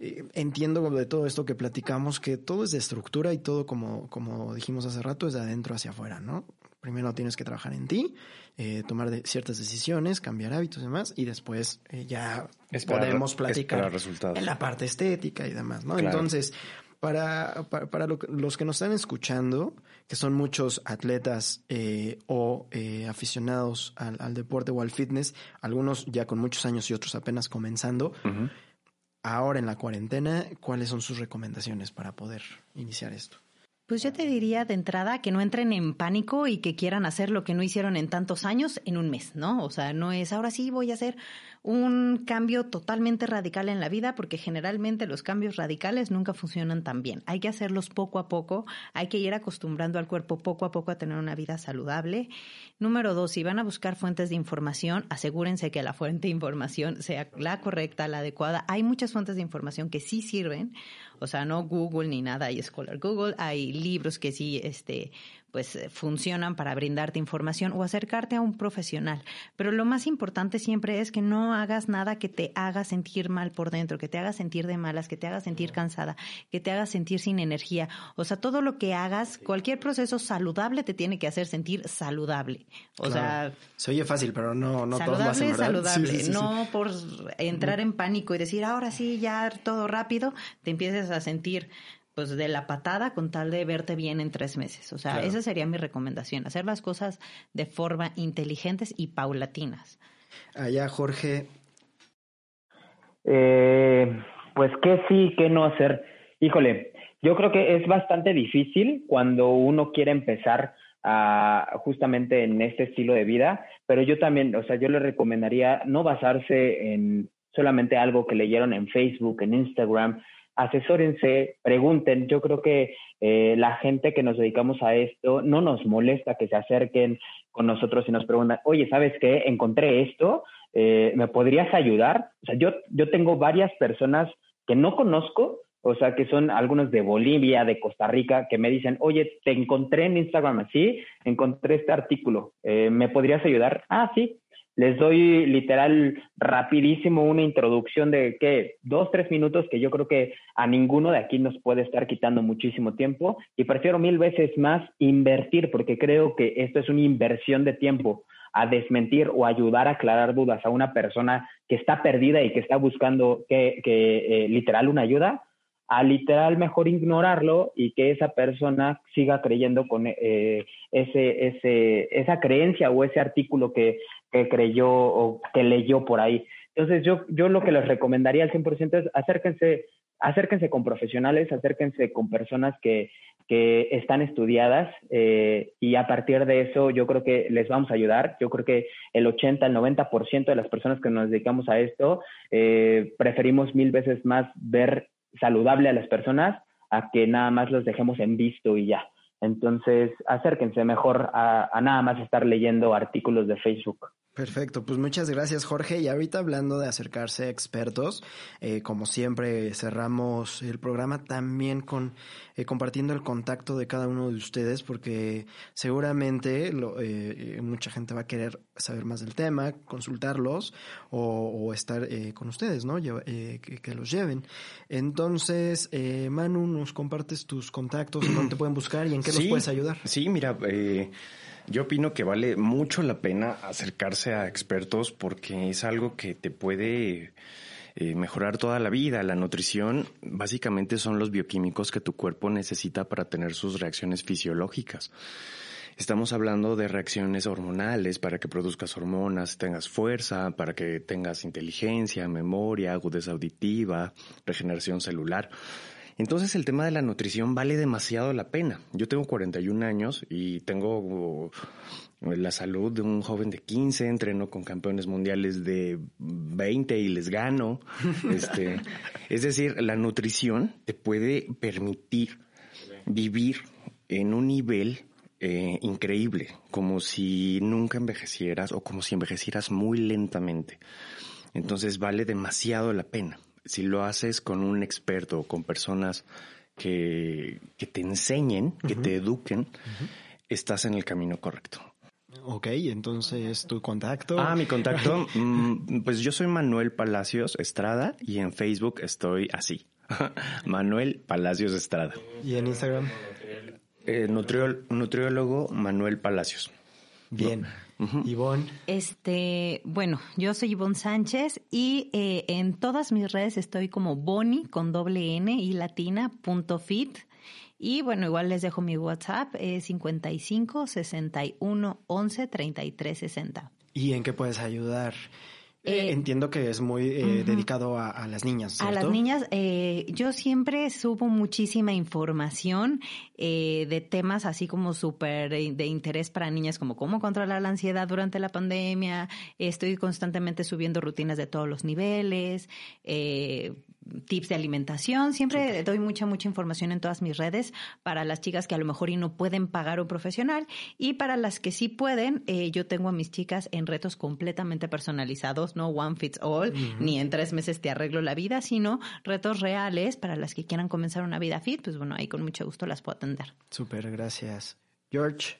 Eh, entiendo de todo esto que platicamos que todo es de estructura y todo, como, como dijimos hace rato, es de adentro hacia afuera, ¿no? Primero tienes que trabajar en ti, eh, tomar ciertas decisiones, cambiar hábitos y demás, y después eh, ya podemos platicar en la parte estética y demás, ¿no? Entonces, para, para, los que nos están escuchando, que son muchos atletas eh, o eh, aficionados al, deporte o al fitness, algunos ya con muchos años y otros apenas comenzando, ahora en la cuarentena, ¿cuáles son sus recomendaciones para poder iniciar esto? Pues yo te diría de entrada que no entren en pánico y que quieran hacer lo que no hicieron en tantos años en un mes, ¿no? O sea, no es ahora sí voy a hacer un cambio totalmente radical en la vida, porque generalmente los cambios radicales nunca funcionan tan bien. Hay que hacerlos poco a poco, hay que ir acostumbrando al cuerpo poco a poco a tener una vida saludable. Número dos, si van a buscar fuentes de información, asegúrense que la fuente de información sea la correcta, la adecuada. Hay muchas fuentes de información que sí sirven, o sea, no Google ni nada, hay Scholar Google, hay libros que sí, este, pues eh, funcionan para brindarte información o acercarte a un profesional. Pero lo más importante siempre es que no hagas nada que te haga sentir mal por dentro, que te haga sentir de malas, que te haga sentir cansada, que te haga sentir sin energía. O sea, todo lo que hagas, cualquier proceso saludable te tiene que hacer sentir saludable. O sea, se oye fácil, pero no, no saludable, saludable, no por entrar en pánico y decir ahora sí ya todo rápido, te empieces a sentir pues de la patada con tal de verte bien en tres meses. O sea, esa sería mi recomendación, hacer las cosas de forma inteligentes y paulatinas. Allá, Jorge. Eh, pues qué sí, qué no hacer. Híjole, yo creo que es bastante difícil cuando uno quiere empezar a, justamente en este estilo de vida, pero yo también, o sea, yo le recomendaría no basarse en solamente algo que leyeron en Facebook, en Instagram, asesórense, pregunten. Yo creo que eh, la gente que nos dedicamos a esto no nos molesta que se acerquen con nosotros y nos preguntan, oye, ¿sabes qué? Encontré esto, eh, ¿me podrías ayudar? O sea, yo, yo tengo varias personas que no conozco, o sea, que son algunos de Bolivia, de Costa Rica, que me dicen, oye, te encontré en Instagram así, encontré este artículo, eh, ¿me podrías ayudar? Ah, sí, les doy literal rapidísimo una introducción de que dos, tres minutos que yo creo que a ninguno de aquí nos puede estar quitando muchísimo tiempo y prefiero mil veces más invertir porque creo que esto es una inversión de tiempo a desmentir o ayudar a aclarar dudas a una persona que está perdida y que está buscando que, eh, literal una ayuda a literal mejor ignorarlo y que esa persona siga creyendo con eh, ese, ese, esa creencia o ese artículo que, que, creyó o que leyó por ahí. Entonces yo, yo lo que les recomendaría al 100% es acérquense, acérquense con profesionales, acérquense con personas que, que están estudiadas eh, y a partir de eso yo creo que les vamos a ayudar. Yo creo que el 80, el 90% de las personas que nos dedicamos a esto eh, preferimos mil veces más ver saludable a las personas a que nada más los dejemos en visto y ya. Entonces, acérquense mejor a, nada más estar leyendo artículos de Facebook. Perfecto, pues muchas gracias Jorge. Y ahorita hablando de acercarse a expertos, eh, como siempre cerramos el programa también con eh, compartiendo el contacto de cada uno de ustedes, porque seguramente lo, eh, mucha gente va a querer saber más del tema, consultarlos o, estar con ustedes, ¿no? Que, que, los lleven. Entonces, Manu, nos compartes tus contactos, dónde te pueden buscar y en qué los puedes ayudar. Sí, mira, eh yo opino que vale mucho la pena acercarse a expertos porque es algo que te puede eh, mejorar toda la vida. La nutrición básicamente son los bioquímicos que tu cuerpo necesita para tener sus reacciones fisiológicas. Estamos hablando de reacciones hormonales para que produzcas hormonas, tengas fuerza, para que tengas inteligencia, memoria, agudeza auditiva, regeneración celular. Entonces el tema de la nutrición vale demasiado la pena. Yo tengo 41 años y tengo uh, la salud de un joven de 15, entreno con campeones mundiales de 20 y les gano. Este, es decir, la nutrición te puede permitir vivir en un nivel eh, increíble, como si nunca envejecieras o como si envejecieras muy lentamente. Entonces vale demasiado la pena. Si lo haces con un experto o con personas que, que te enseñen, que te eduquen, estás en el camino correcto. Ok, entonces tu contacto. Ah, mi contacto. mm, pues yo soy Manuel Palacios Estrada y en Facebook estoy así. Manuel Palacios Estrada. ¿Y en Instagram? Eh, nutriólogo Manuel Palacios. Bien. Ivonne. Este, bueno, yo soy Ivonne Sánchez y eh, en todas mis redes estoy como Boni con doble N y latina punto fit. Y bueno, igual les dejo mi WhatsApp, eh, 55 61 11 33 60. ¿Y en qué puedes ayudar? Eh, Entiendo que es muy eh, dedicado a, a las niñas. A las niñas, eh, yo siempre subo muchísima información eh, de temas así como súper de, de interés para niñas, como cómo controlar la ansiedad durante la pandemia. Estoy constantemente subiendo rutinas de todos los niveles, eh, tips de alimentación. Siempre doy mucha, mucha información en todas mis redes para las chicas que a lo mejor y no pueden pagar un profesional y para las que sí pueden, eh, yo tengo a mis chicas en retos completamente personalizados, no one fits all, ni en tres meses te arreglo la vida, sino retos reales para las que quieran comenzar una vida fit, pues bueno, ahí con mucho gusto las puedo atender. Súper, gracias. George.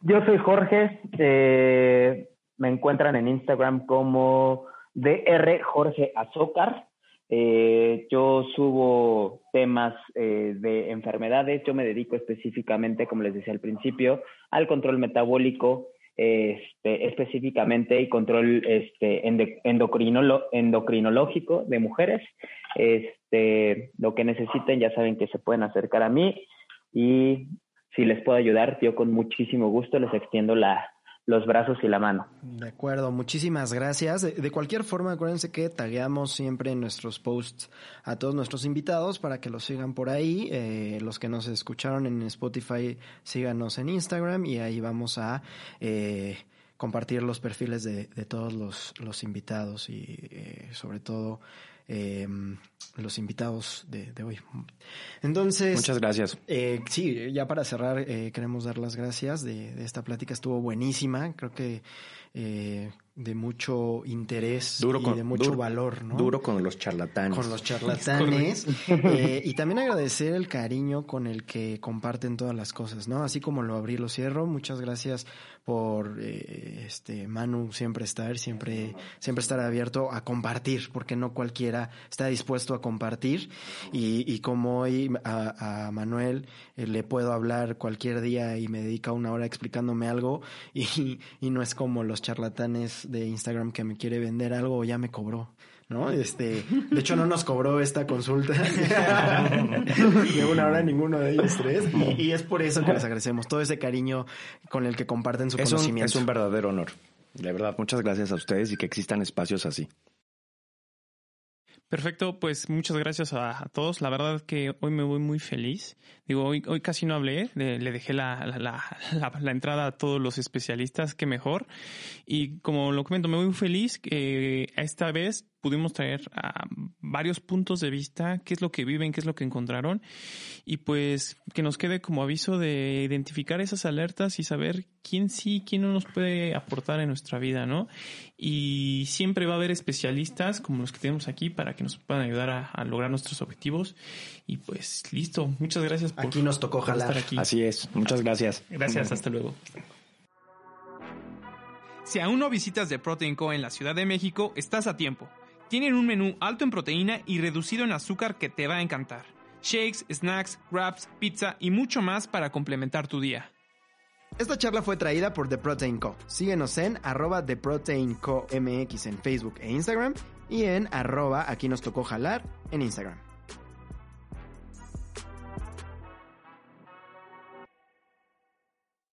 Yo soy Jorge. eh, me encuentran en Instagram como DR Jorge Azócar. Eh, yo subo temas eh, de enfermedades. Yo me dedico específicamente, como les decía al principio, al control metabólico, este, específicamente y control este, endocrinológico de mujeres. Este, lo que necesiten, ya saben que se pueden acercar a mí y si les puedo ayudar, yo con muchísimo gusto les extiendo la, los brazos y la mano. De acuerdo, muchísimas gracias. De, cualquier forma, acuérdense que tagueamos siempre en nuestros posts a todos nuestros invitados para que los sigan por ahí. Eh, los que nos escucharon en Spotify, síganos en Instagram y ahí vamos a eh, compartir los perfiles de, de todos los, los invitados y eh, sobre todo eh, los invitados de, de hoy. Entonces, Muchas gracias. eh, sí, ya para cerrar, eh, queremos dar las gracias de, de esta plática. Estuvo buenísima, creo que eh, de mucho interés Duro y con, de mucho duro- valor, ¿no? Duro con los charlatanes. con los charlatanes Eh, y también agradecer el cariño con el que comparten todas las cosas, ¿no? Así como lo abrí, lo cierro. Muchas gracias por este Manu siempre estar, siempre siempre estar abierto a compartir, porque no cualquiera está dispuesto a compartir y, y como hoy a, a Manuel eh, le puedo hablar cualquier día y me dedica una hora explicándome algo y, y no es como los charlatanes de Instagram que me quiere vender algo o ya me cobró. ¿no? Este, de hecho no nos cobró esta consulta de una hora ninguno de ellos tres y, y es por eso que les agradecemos todo ese cariño con el que comparten su Es un, conocimiento. es un verdadero honor. De verdad, muchas gracias a ustedes y que existan espacios así. Perfecto, pues muchas gracias a, todos. La verdad que hoy me voy muy feliz. Digo, hoy, hoy casi no hablé, le, dejé la, la, la, la- entrada a todos los especialistas, que mejor. Y como lo comento, me voy muy feliz que esta vez pudimos traer a varios puntos de vista, qué es lo que viven, qué es lo que encontraron. Y pues que nos quede como aviso de identificar esas alertas y saber quién sí, quién no nos puede aportar en nuestra vida, ¿no? Y siempre va a haber especialistas como los que tenemos aquí para que nos puedan ayudar a, a lograr nuestros objetivos. Y pues listo, muchas gracias por, Aquí nos tocó por estar jalar. aquí. Así es. Muchas gracias. Gracias, hasta luego. Si aún no visitas The Protein Co en la Ciudad de México, estás a tiempo. Tienen un menú alto en proteína y reducido en azúcar que te va a encantar. Shakes, snacks, wraps, pizza y mucho más para complementar tu día. Esta charla fue traída por The Protein Co. Síguenos en arroba The Protein Co MX en Facebook e Instagram y en arroba aquí nos tocó jalar en Instagram.